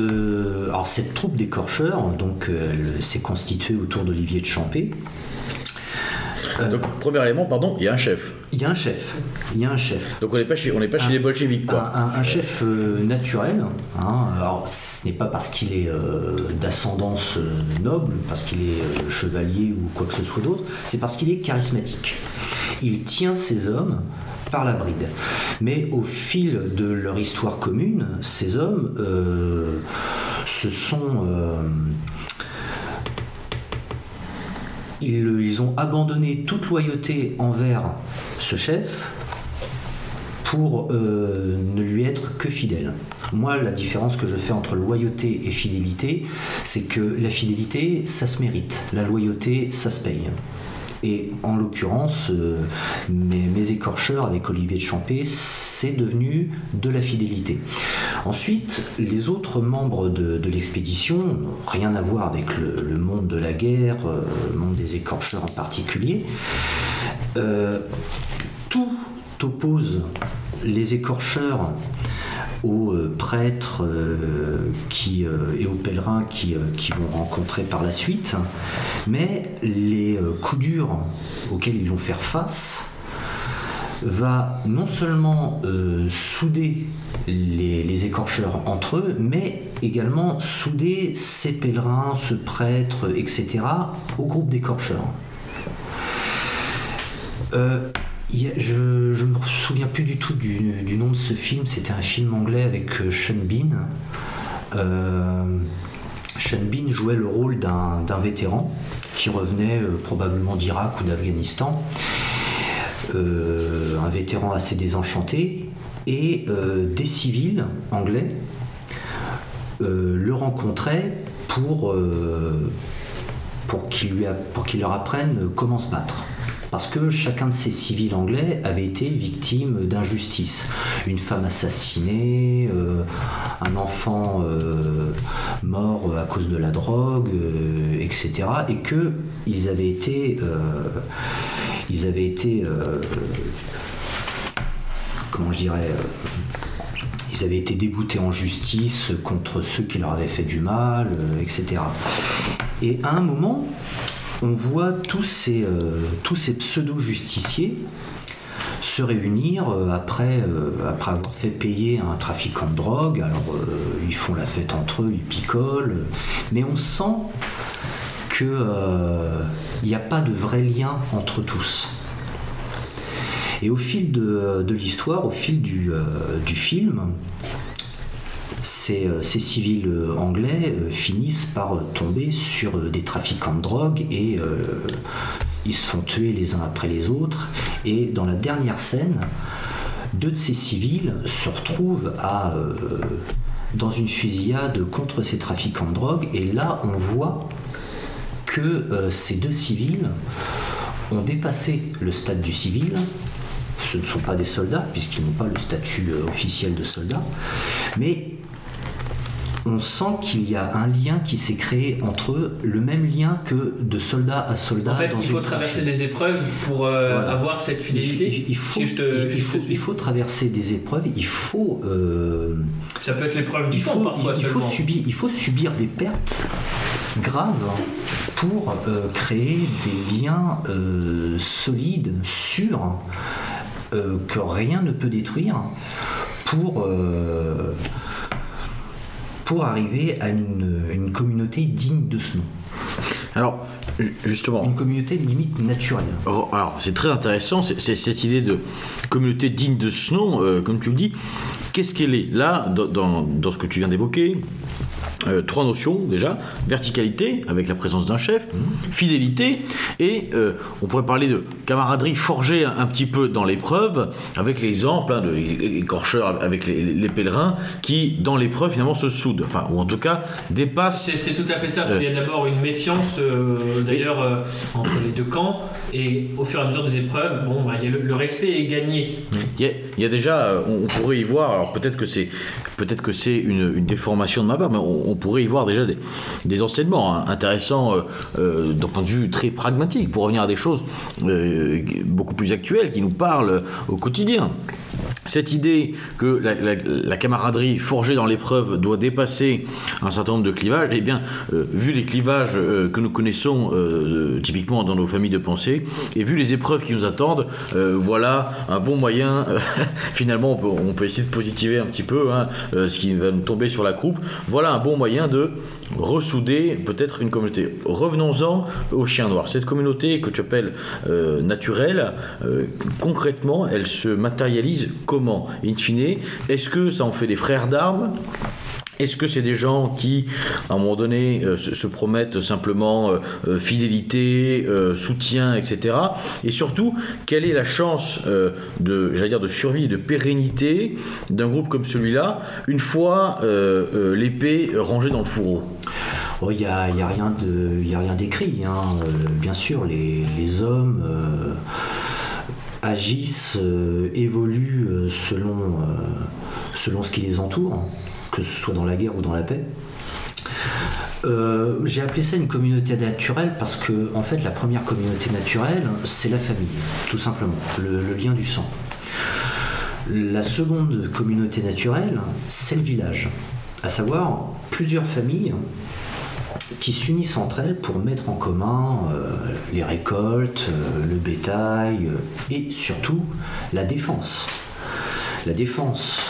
alors, cette troupe d'écorcheurs, donc elle s'est constituée autour d'Olivier de Champé. Donc premier élément, pardon, il y a un chef. Il y a un chef. Il y a un chef. Donc on n'est pas chez, on n'est pas chez les bolcheviks quoi. Un, un- un chef euh, naturel. hein. Alors, ce n'est pas parce qu'il est euh, d'ascendance euh, noble, parce qu'il est euh, chevalier ou quoi que ce soit d'autre. C'est parce qu'il est charismatique. Il tient ses hommes par la bride. Mais au fil de leur histoire commune, ces hommes euh, se sont euh, ils, ont abandonné toute loyauté envers ce chef pour euh, ne lui être que fidèle. Moi, la différence que je fais entre loyauté et fidélité, c'est que la fidélité, ça se mérite. La loyauté, ça se paye. Et en l'occurrence, euh, mes, écorcheurs avec Olivier de Champé, c'est devenu de la fidélité. Ensuite, les autres membres de, l'expédition n'ont rien à voir avec le, le monde de la guerre, euh, le monde des écorcheurs en particulier. Euh, tout, oppose les écorcheurs aux euh, prêtres euh, qui, euh, et aux pèlerins qui, vont rencontrer par la suite, mais les coups durs auxquels ils vont faire face va non seulement souder les, écorcheurs entre eux, mais également souder ces pèlerins, ce prêtre, etc., au groupe d'écorcheurs. Je ne me souviens plus du tout du, nom de ce film. C'était un film anglais avec euh, Sean Bean. Euh, Sean Bean jouait le rôle d'un vétéran qui revenait euh, probablement d'Irak ou d'Afghanistan. un vétéran assez désenchanté. Et des civils anglais le rencontraient pour, pour qu'il leur apprenne comment se battre parce que chacun de ces civils anglais avait été victime d'injustice. Une femme assassinée, euh, un enfant euh, mort à cause de la drogue, euh, etc. Et que ils avaient été, ils avaient été, comment je dirais ils avaient été déboutés en justice contre ceux qui leur avaient fait du mal, etc. Et à un moment, on voit tous ces, euh, tous ces pseudo-justiciers se réunir euh, après, euh, après avoir fait payer un trafiquant de drogue. Alors ils font la fête entre eux, ils picolent, mais on sent qu'il n'y a pas de vrai lien entre tous. Et au fil de, l'histoire, au fil du film, ces, civils euh, anglais euh, finissent par tomber sur euh, des trafiquants de drogue et ils se font tuer les uns après les autres. Et dans la dernière scène, deux de ces civils se retrouvent à, dans une fusillade contre ces trafiquants de drogue. Et là, on voit que ces deux civils ont dépassé le stade du civil. Ce ne sont pas des soldats, puisqu'ils n'ont pas le statut officiel de soldats, mais on sent qu'il y a un lien qui s'est créé entre eux, le même lien que de soldat à soldat. En fait, il faut traverser des épreuves pour euh, avoir cette fidélité. Il, faut, il, faut, traverser des épreuves. Il faut. Euh, Ça peut être l'épreuve du temps parfois il, faut subir, il faut subir des pertes graves pour euh, créer des liens solides, sûrs, que rien ne peut détruire pour pour arriver à une, communauté digne de ce nom. Alors, justement. Une communauté limite naturelle. Alors, c'est très intéressant, c'est cette idée de communauté digne de ce nom, euh, comme tu le dis. Qu'est-ce qu'elle est? Là, dans, dans, ce que tu viens d'évoquer, euh, trois notions déjà. Verticalité avec la présence d'un chef, fidélité. Et euh, on pourrait parler de camaraderie forgée un, petit peu dans l'épreuve avec l'exemple hein, de avec les, pèlerins qui dans l'épreuve finalement se soudent, enfin ou en tout cas dépassent. C'est tout à fait ça. il y a d'abord une méfiance d'ailleurs entre les deux camps. Et au fur et à mesure des épreuves, bon, bah, le, respect est gagné. Il y a, déjà, on, pourrait y voir, alors peut-être que c'est peut-être que c'est une, déformation de ma part, mais on, pourrait y voir déjà des, enseignements hein, intéressants euh, euh, d'un point de vue très pragmatique, pour revenir à des choses euh, beaucoup plus actuelles qui nous parlent au quotidien. Cette idée que la, camaraderie forgée dans l'épreuve doit dépasser un certain nombre de clivages, eh bien, vu les clivages que nous connaissons typiquement dans nos familles de pensée, et vu les épreuves qui nous attendent, voilà un bon moyen, finalement on peut, essayer de positiver un petit peu hein, ce qui va nous tomber sur la croupe, voilà un bon moyen de ressouder peut-être une communauté. Revenons-en au chien noir. Cette communauté que tu appelles euh, naturelle, euh, concrètement, elle se matérialise comment In fine, est-ce que ça en fait des frères d'armes? Est-ce que c'est des gens qui, à un moment donné, euh, se, promettent simplement euh, euh, fidélité, soutien, etc. Et surtout, quelle est la chance de, dire, de survie, de pérennité d'un groupe comme celui-là, une fois l'épée rangée dans le fourreau? Il n'y a, a, rien d'écrit. Hein. bien sûr, les hommes agissent, évoluent selon, selon ce qui les entoure que ce soit dans la guerre ou dans la paix. Euh, j'ai appelé ça une communauté naturelle parce que, en fait, la première communauté naturelle, c'est la famille, tout simplement, le, lien du sang. La seconde communauté naturelle, c'est le village, à savoir plusieurs familles qui s'unissent entre elles pour mettre en commun euh, les récoltes, euh, le bétail euh, et surtout la défense. La défense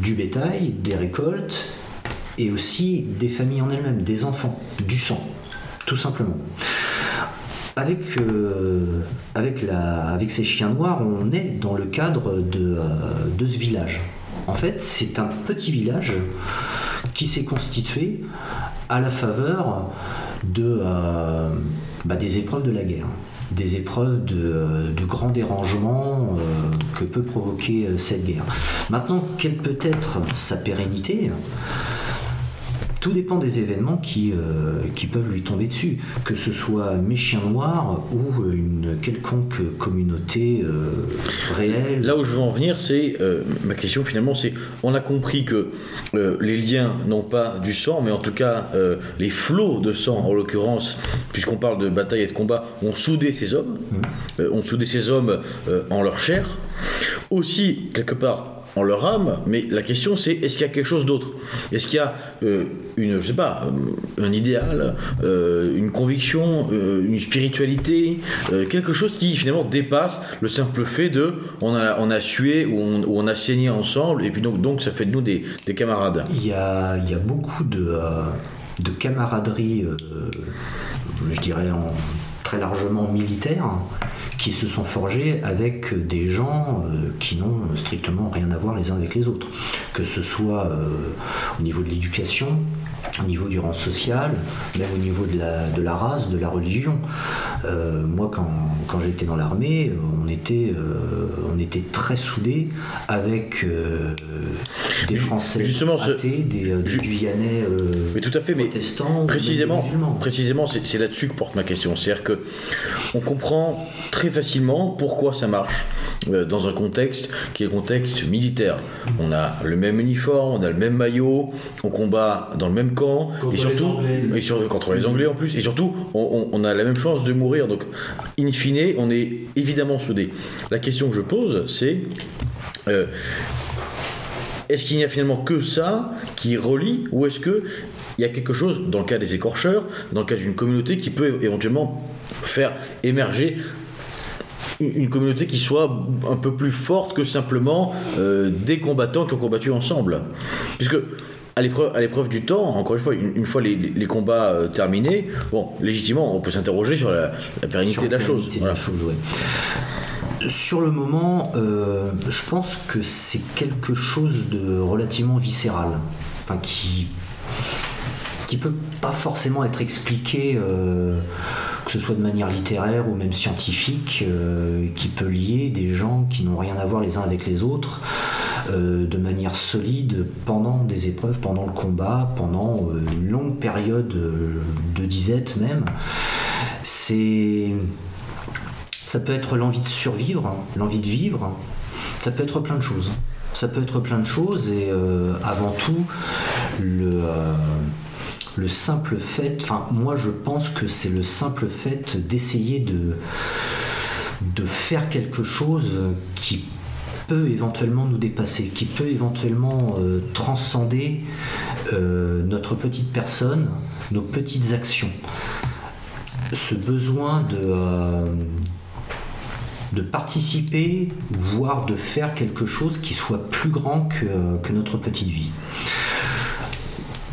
du bétail, des récoltes et aussi des familles en elles-mêmes, des enfants, du sang, tout simplement. Avec, ces chiens noirs, on est dans le cadre de, de ce village. En fait, c'est un petit village qui s'est constitué à la faveur euh, bah, des épreuves de la guerre, des épreuves de, euh, grands dérangements euh, que peut provoquer cette guerre. Maintenant, quelle peut être sa pérennité? Tout dépend des événements qui, euh, qui peuvent lui tomber dessus, que ce soit mes chiens noirs ou une quelconque communauté euh, réelle. Là où je veux en venir, c'est euh, ma question finalement, c'est on a compris que les liens n'ont pas du sang, mais en tout cas les flots de sang, en l'occurrence, puisqu'on parle de bataille et de combat, ont soudé ces hommes, mmh. ont soudé ces hommes en leur chair. Aussi, quelque part, leur âme, mais la question c'est est-ce qu'il y a quelque chose d'autre? Est-ce qu'il y a euh, une, je sais pas, euh, un idéal, euh, une conviction, une spiritualité, quelque chose qui finalement dépasse le simple fait de on a, on a sué ou on, a saigné ensemble et puis donc, donc ça fait de nous des, camarades. Il y a, il y a beaucoup de, de camaraderie, je dirais en, très largement militaire qui se sont forgés avec des gens euh, qui n'ont strictement rien à voir les uns avec les autres, que ce soit euh, au niveau de l'éducation, au niveau du rang social, même au niveau de la, de la race, de la religion. Euh, moi, quand, quand j'étais dans l'armée, on était, on était très soudés avec des Français Justement, athées, des, des Guyanais mais tout à fait, protestants, mais précisément, précisément c'est là-dessus que porte ma question. C'est-à-dire que on comprend très facilement pourquoi ça marche euh, dans un contexte qui est un contexte militaire. On a le même uniforme, on a le même maillot, on combat dans le même camp, contre et surtout, et sur, contre les Anglais en plus, et surtout, on, a la même chance de mourir. Donc, in fine, on est évidemment soudés. La question que je pose, c'est euh, est-ce qu'il n'y a finalement que ça qui relie, ou est-ce que il y a quelque chose, dans le cas des écorcheurs, dans le cas d'une communauté, qui peut éventuellement faire émerger une communauté qui soit un peu plus forte que simplement euh, des combattants qui ont combattu ensemble? Puisque à l'épreuve du temps, encore une fois, une, fois les, combats euh, terminés, bon, légitimement, on peut s'interroger sur la, pérennité de la chose. Sur le moment, euh, je pense que c'est quelque chose de relativement viscéral, enfin qui qui peut pas forcément être expliqué, euh, que ce soit de manière littéraire ou même scientifique, qui peut lier des gens qui n'ont rien à voir les uns avec les autres euh, de manière solide pendant des épreuves, pendant le combat, pendant une longue période de disette même. C'est ça peut être l'envie de survivre, hein, l'envie de vivre, hein. ça peut être plein de choses. Ça peut être plein de choses et avant tout le le simple fait, enfin moi je pense que c'est le simple fait d'essayer de, de faire quelque chose qui peut éventuellement nous dépasser, qui peut éventuellement euh, transcender euh, notre petite personne, nos petites actions. Ce besoin de, euh, de participer, voire de faire quelque chose qui soit plus grand que notre petite vie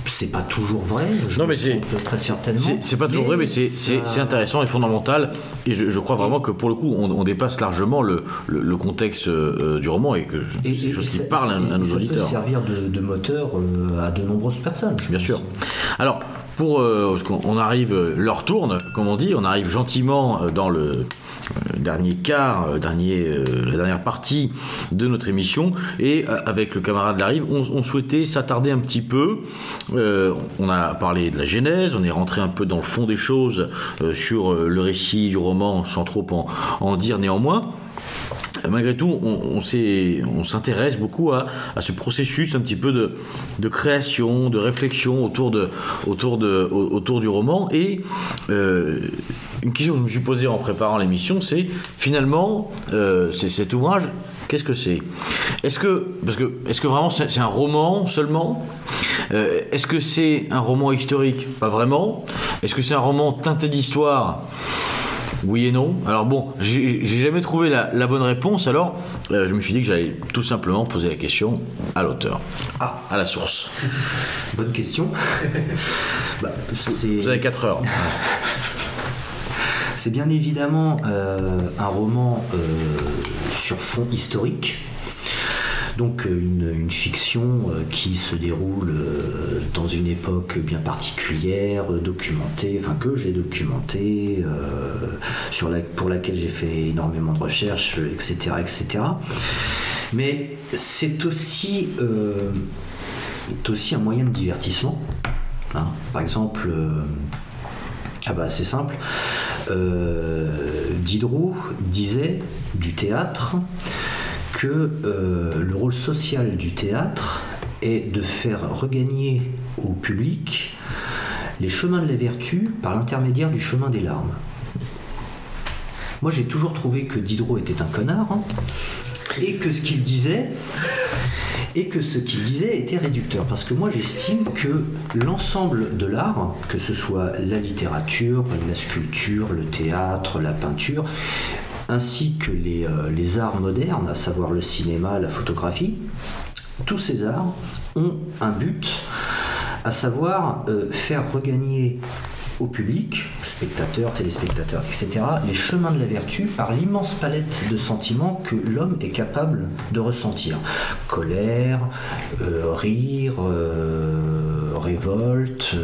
c'est pas toujours vrai. Je non, mais c'est très certainement. C'est pas toujours vrai, mais c'est intéressant et fondamental. Et je, crois vraiment que pour le coup, on, dépasse largement le, le, contexte euh, du roman et que c'est chose qui parle à, nos auditeurs. Ça peut servir de, moteur euh, à de nombreuses personnes. Bien sûr. Alors, pour euh, on arrive, l'heure tourne, comme on dit, on arrive gentiment dans le euh, dernier quart, euh, euh, la dernière partie de notre émission. Et avec le camarade Larive, on, on souhaitait s'attarder un petit peu. on a parlé de la genèse, on est rentré un peu dans le fond des choses sur le récit du roman sans trop en dire néanmoins malgré tout, on, s'intéresse beaucoup à, ce processus un petit peu de, création, de réflexion autour, du roman. Et euh, une question que je me suis posée en préparant l'émission, c'est finalement, euh, cet ouvrage, Qu'est-ce que c'est? Est-ce que, vraiment c'est c'est un roman seulement? Euh, Est-ce que c'est un roman historique? Pas vraiment. Est-ce que c'est un roman teinté d'histoire? Oui et non. Alors bon, j'ai jamais trouvé la, la bonne réponse, alors euh, je me suis dit que j'allais tout simplement poser la question à l'auteur, Ah, à la source. bonne question. Bah, Vous avez 4 heures. C'est bien évidemment euh, un roman euh, sur fond historique. Donc euh, une, fiction euh, qui se déroule euh, dans une époque bien particulière, documentée, enfin que j'ai documentée, la, pour laquelle j'ai fait énormément de recherches, etc. etc. Mais c'est aussi, aussi un moyen de divertissement. hein. Par exemple, ah bah c'est simple. Diderot disait du théâtre que euh, le rôle social du théâtre est de faire regagner au public les chemins de la vertu par l'intermédiaire du chemin des larmes. Moi j'ai toujours trouvé que Diderot était un connard hein, et que ce qu'il disait et que ce qu'il disait était réducteur. Parce que moi j'estime que l'ensemble de l'art, que ce soit la littérature, la sculpture, le théâtre, la peinture, ainsi que les, euh, les arts modernes, à savoir le cinéma, la photographie, tous ces arts ont un but, à savoir euh, faire regagner au public, spectateurs, téléspectateurs, etc., les chemins de la vertu par l'immense palette de sentiments que l'homme est capable de ressentir. Colère, euh, rire, révolte,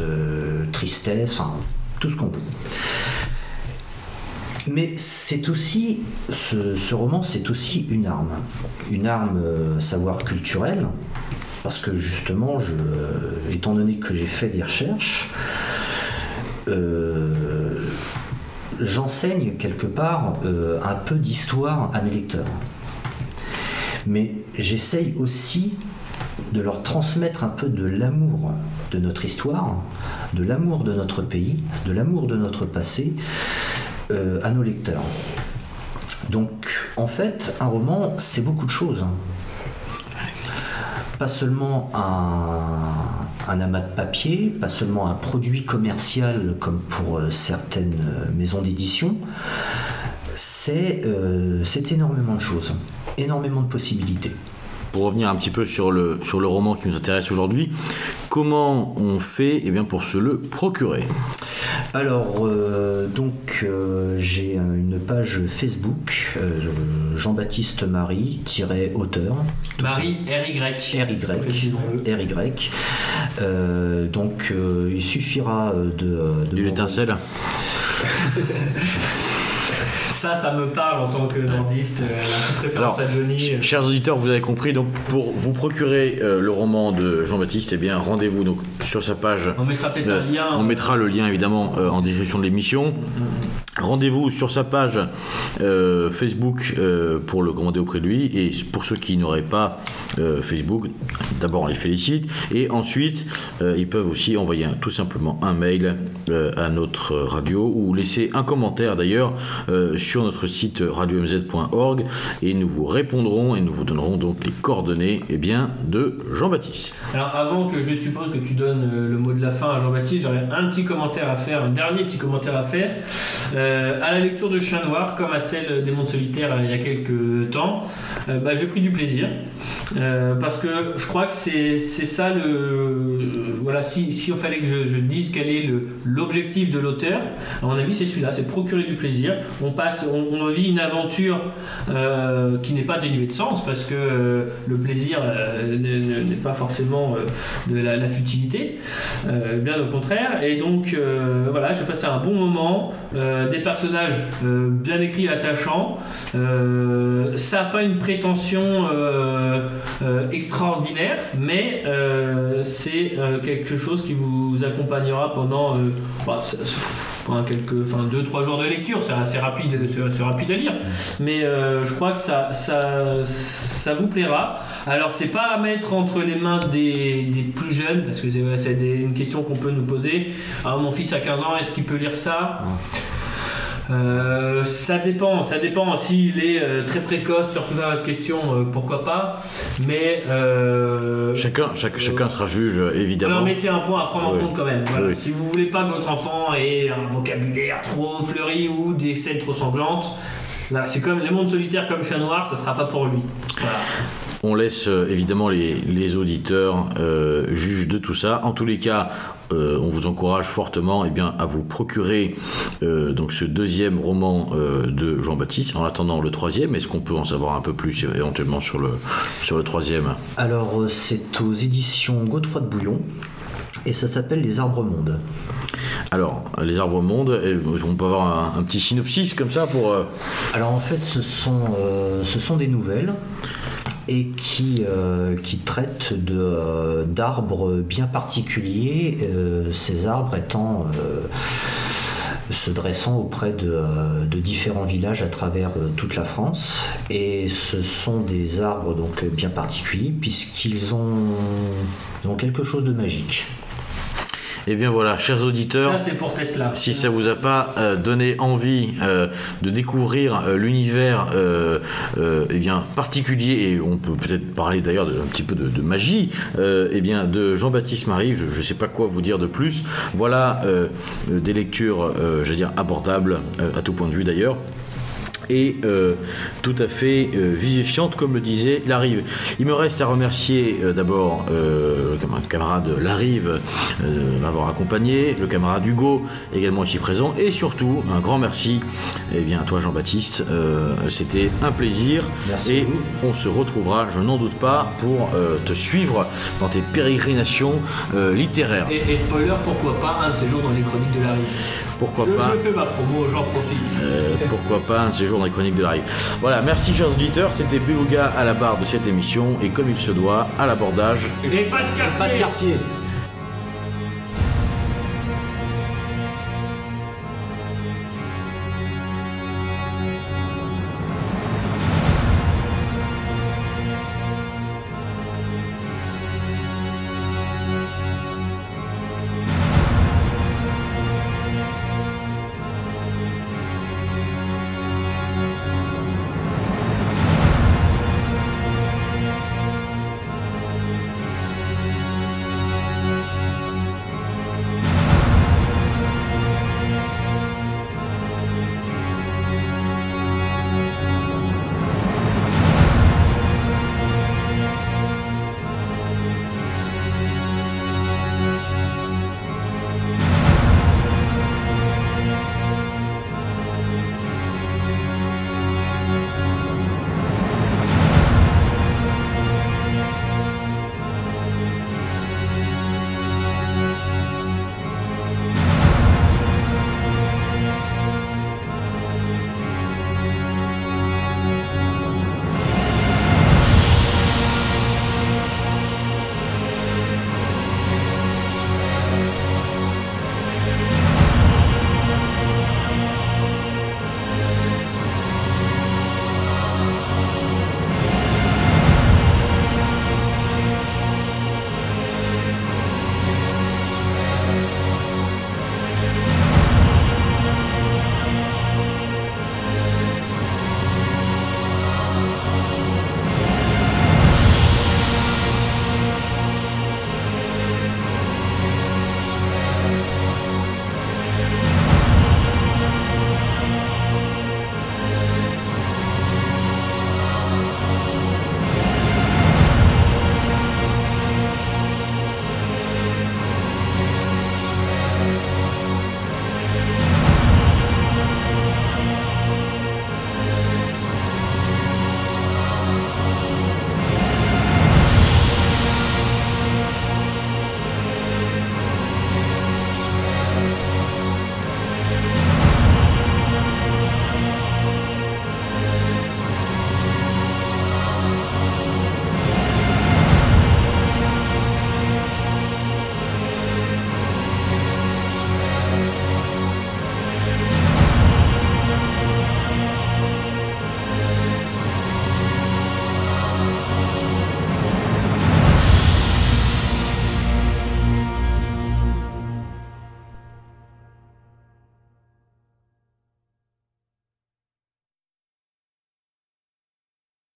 tristesse, enfin, tout ce qu'on veut. Mais c'est aussi, ce, roman, c'est aussi une arme. Une arme, euh, savoir culturelle, parce que justement, étant donné que j'ai fait des recherches, euh, j'enseigne quelque part euh, un peu d'histoire à mes lecteurs. Mais j'essaye aussi de leur transmettre un peu de l'amour de notre histoire, de l'amour de notre pays, de l'amour de notre passé à nos lecteurs. Donc en fait, un roman, c'est beaucoup de choses. Pas seulement un, amas de papier, pas seulement un produit commercial comme pour euh, certaines euh, maisons d'édition, euh, c'est énormément de choses, énormément de possibilités. Pour revenir un petit peu sur le, sur le roman qui nous intéresse aujourd'hui, comment on fait eh bien, pour se le procurer? Alors, euh, donc, euh, j'ai une page Facebook, euh, Jean-Baptiste Marie-auteur. Marie RY. RY. RY. Euh, donc, euh, il suffira de. de Du l'étincelle Ça, ça me parle en tant que nordiste. euh, la petite référence Alors, à Johnny. Euh, Chers auditeurs, vous avez compris, donc pour vous procurer euh, le roman de Jean-Baptiste, eh bien rendez-vous donc sur sa page. On mettra peut-être un lien. on mettra le lien évidemment en description de l'émission. Rendez-vous sur sa page euh, Facebook euh, pour le commander auprès de lui. Et pour ceux qui n'auraient pas euh, Facebook, d'abord on les félicite. Et ensuite, ils peuvent aussi envoyer tout simplement un mail à notre radio ou laisser un commentaire d'ailleurs sur notre site radiomz.org. Et nous vous répondrons et nous vous donnerons donc les coordonnées eh bien, de Jean-Baptiste. Alors avant que je suppose que tu donnes le mot de la fin à Jean-Baptiste, j'aurais un petit commentaire à faire, un dernier petit commentaire à faire. Euh, à la lecture de Chien Noir, comme à celle des Mondes Solitaires euh, il y a quelques temps, euh, bah, j'ai pris du plaisir. Euh, parce que je crois que c'est ça le... Voilà, si, si on fallait que je, je dise quel est l'objectif de l'auteur, à mon avis c'est celui-là, c'est procurer du plaisir. On, passe, on, vit une aventure qui n'est pas dénuée de sens, parce que le plaisir ne- ne- n'est pas forcément de la, futilité, bien au contraire. Et donc voilà, j'ai passé un bon moment, des personnages euh, bien écrits, attachants. Euh, ça n'a pas une prétention euh, extraordinaire, mais c'est quelque chose qui vous accompagnera pendant, bah, pendant quelques, enfin deux trois jours de lecture. C'est assez rapide, c'est rapide à lire, mais je crois que ça, ça, ça vous plaira. Alors c'est pas à mettre entre les mains des, plus jeunes parce que c'est une question qu'on peut nous poser. Ah, mon fils a 15 ans, est-ce qu'il peut lire ça? Euh, ça dépend, ça dépend. S'il est euh, très précoce sur toute un tas de questions, euh, pourquoi pas. Mais euh, Chacun, chaque- chacun sera juge, évidemment. non, mais c'est un point à prendre en compte quand même. Voilà. Oui. Si vous voulez pas que votre enfant ait un vocabulaire trop fleuri ou des scènes trop sanglantes, là, c'est comme les mondes solitaires comme Chat Noir, ça sera pas pour lui. Voilà. On laisse euh, évidemment les, les auditeurs euh, juges de tout ça. En tous les cas, euh, on vous encourage fortement eh bien, à vous procurer euh, donc ce deuxième roman euh, de Jean-Baptiste. En attendant le troisième, est-ce qu'on peut en savoir un peu plus éventuellement sur le, sur le troisième? Alors, c'est aux éditions Godefroy de Bouillon. Et ça s'appelle Les Arbres Mondes. Alors, les arbres mondes, on peut avoir un, un petit synopsis comme ça pour... Alors en fait, ce sont, ce sont des nouvelles et qui, euh, de, euh, d'arbres bien particuliers, euh, ces arbres étant se dressant auprès de, différents villages à travers toute la France. Et ce sont des arbres donc bien particuliers puisqu'ils ont, ils ont quelque chose de magique. Eh bien voilà, chers auditeurs... Ça, c'est pour Tesla. Si ça vous a pas euh, donné envie euh, de découvrir euh, l'univers eh bien particulier et on peut peut-être parler d'ailleurs un petit peu de, de magie eh bien de Jean-Baptiste Marie je ne sais pas quoi vous dire de plus voilà des lectures dire abordables à tout point de vue d'ailleurs et euh, tout à fait euh, vivifiante, comme le disait Larive. Il me reste à remercier euh, d'abord euh, le cam- camarade Larive de m'avoir accompagné, le camarade Hugo également ici présent, et surtout un grand merci eh bien, à toi Jean-Baptiste. C'était un plaisir. Merci et on se retrouvera, je n'en doute pas, pour te suivre dans tes pérégrinations littéraires. Et, et spoiler, pourquoi pas un jours dans les chroniques de la rive. Pourquoi Je, pas je fais ma promo, j'en profite. Pourquoi pas un séjour dans les chroniques de la rive. Voilà, merci chers auditeurs, c'était Beluga à la barre de cette émission et comme il se doit, à l'abordage. Et pas de quartier. Pas de quartier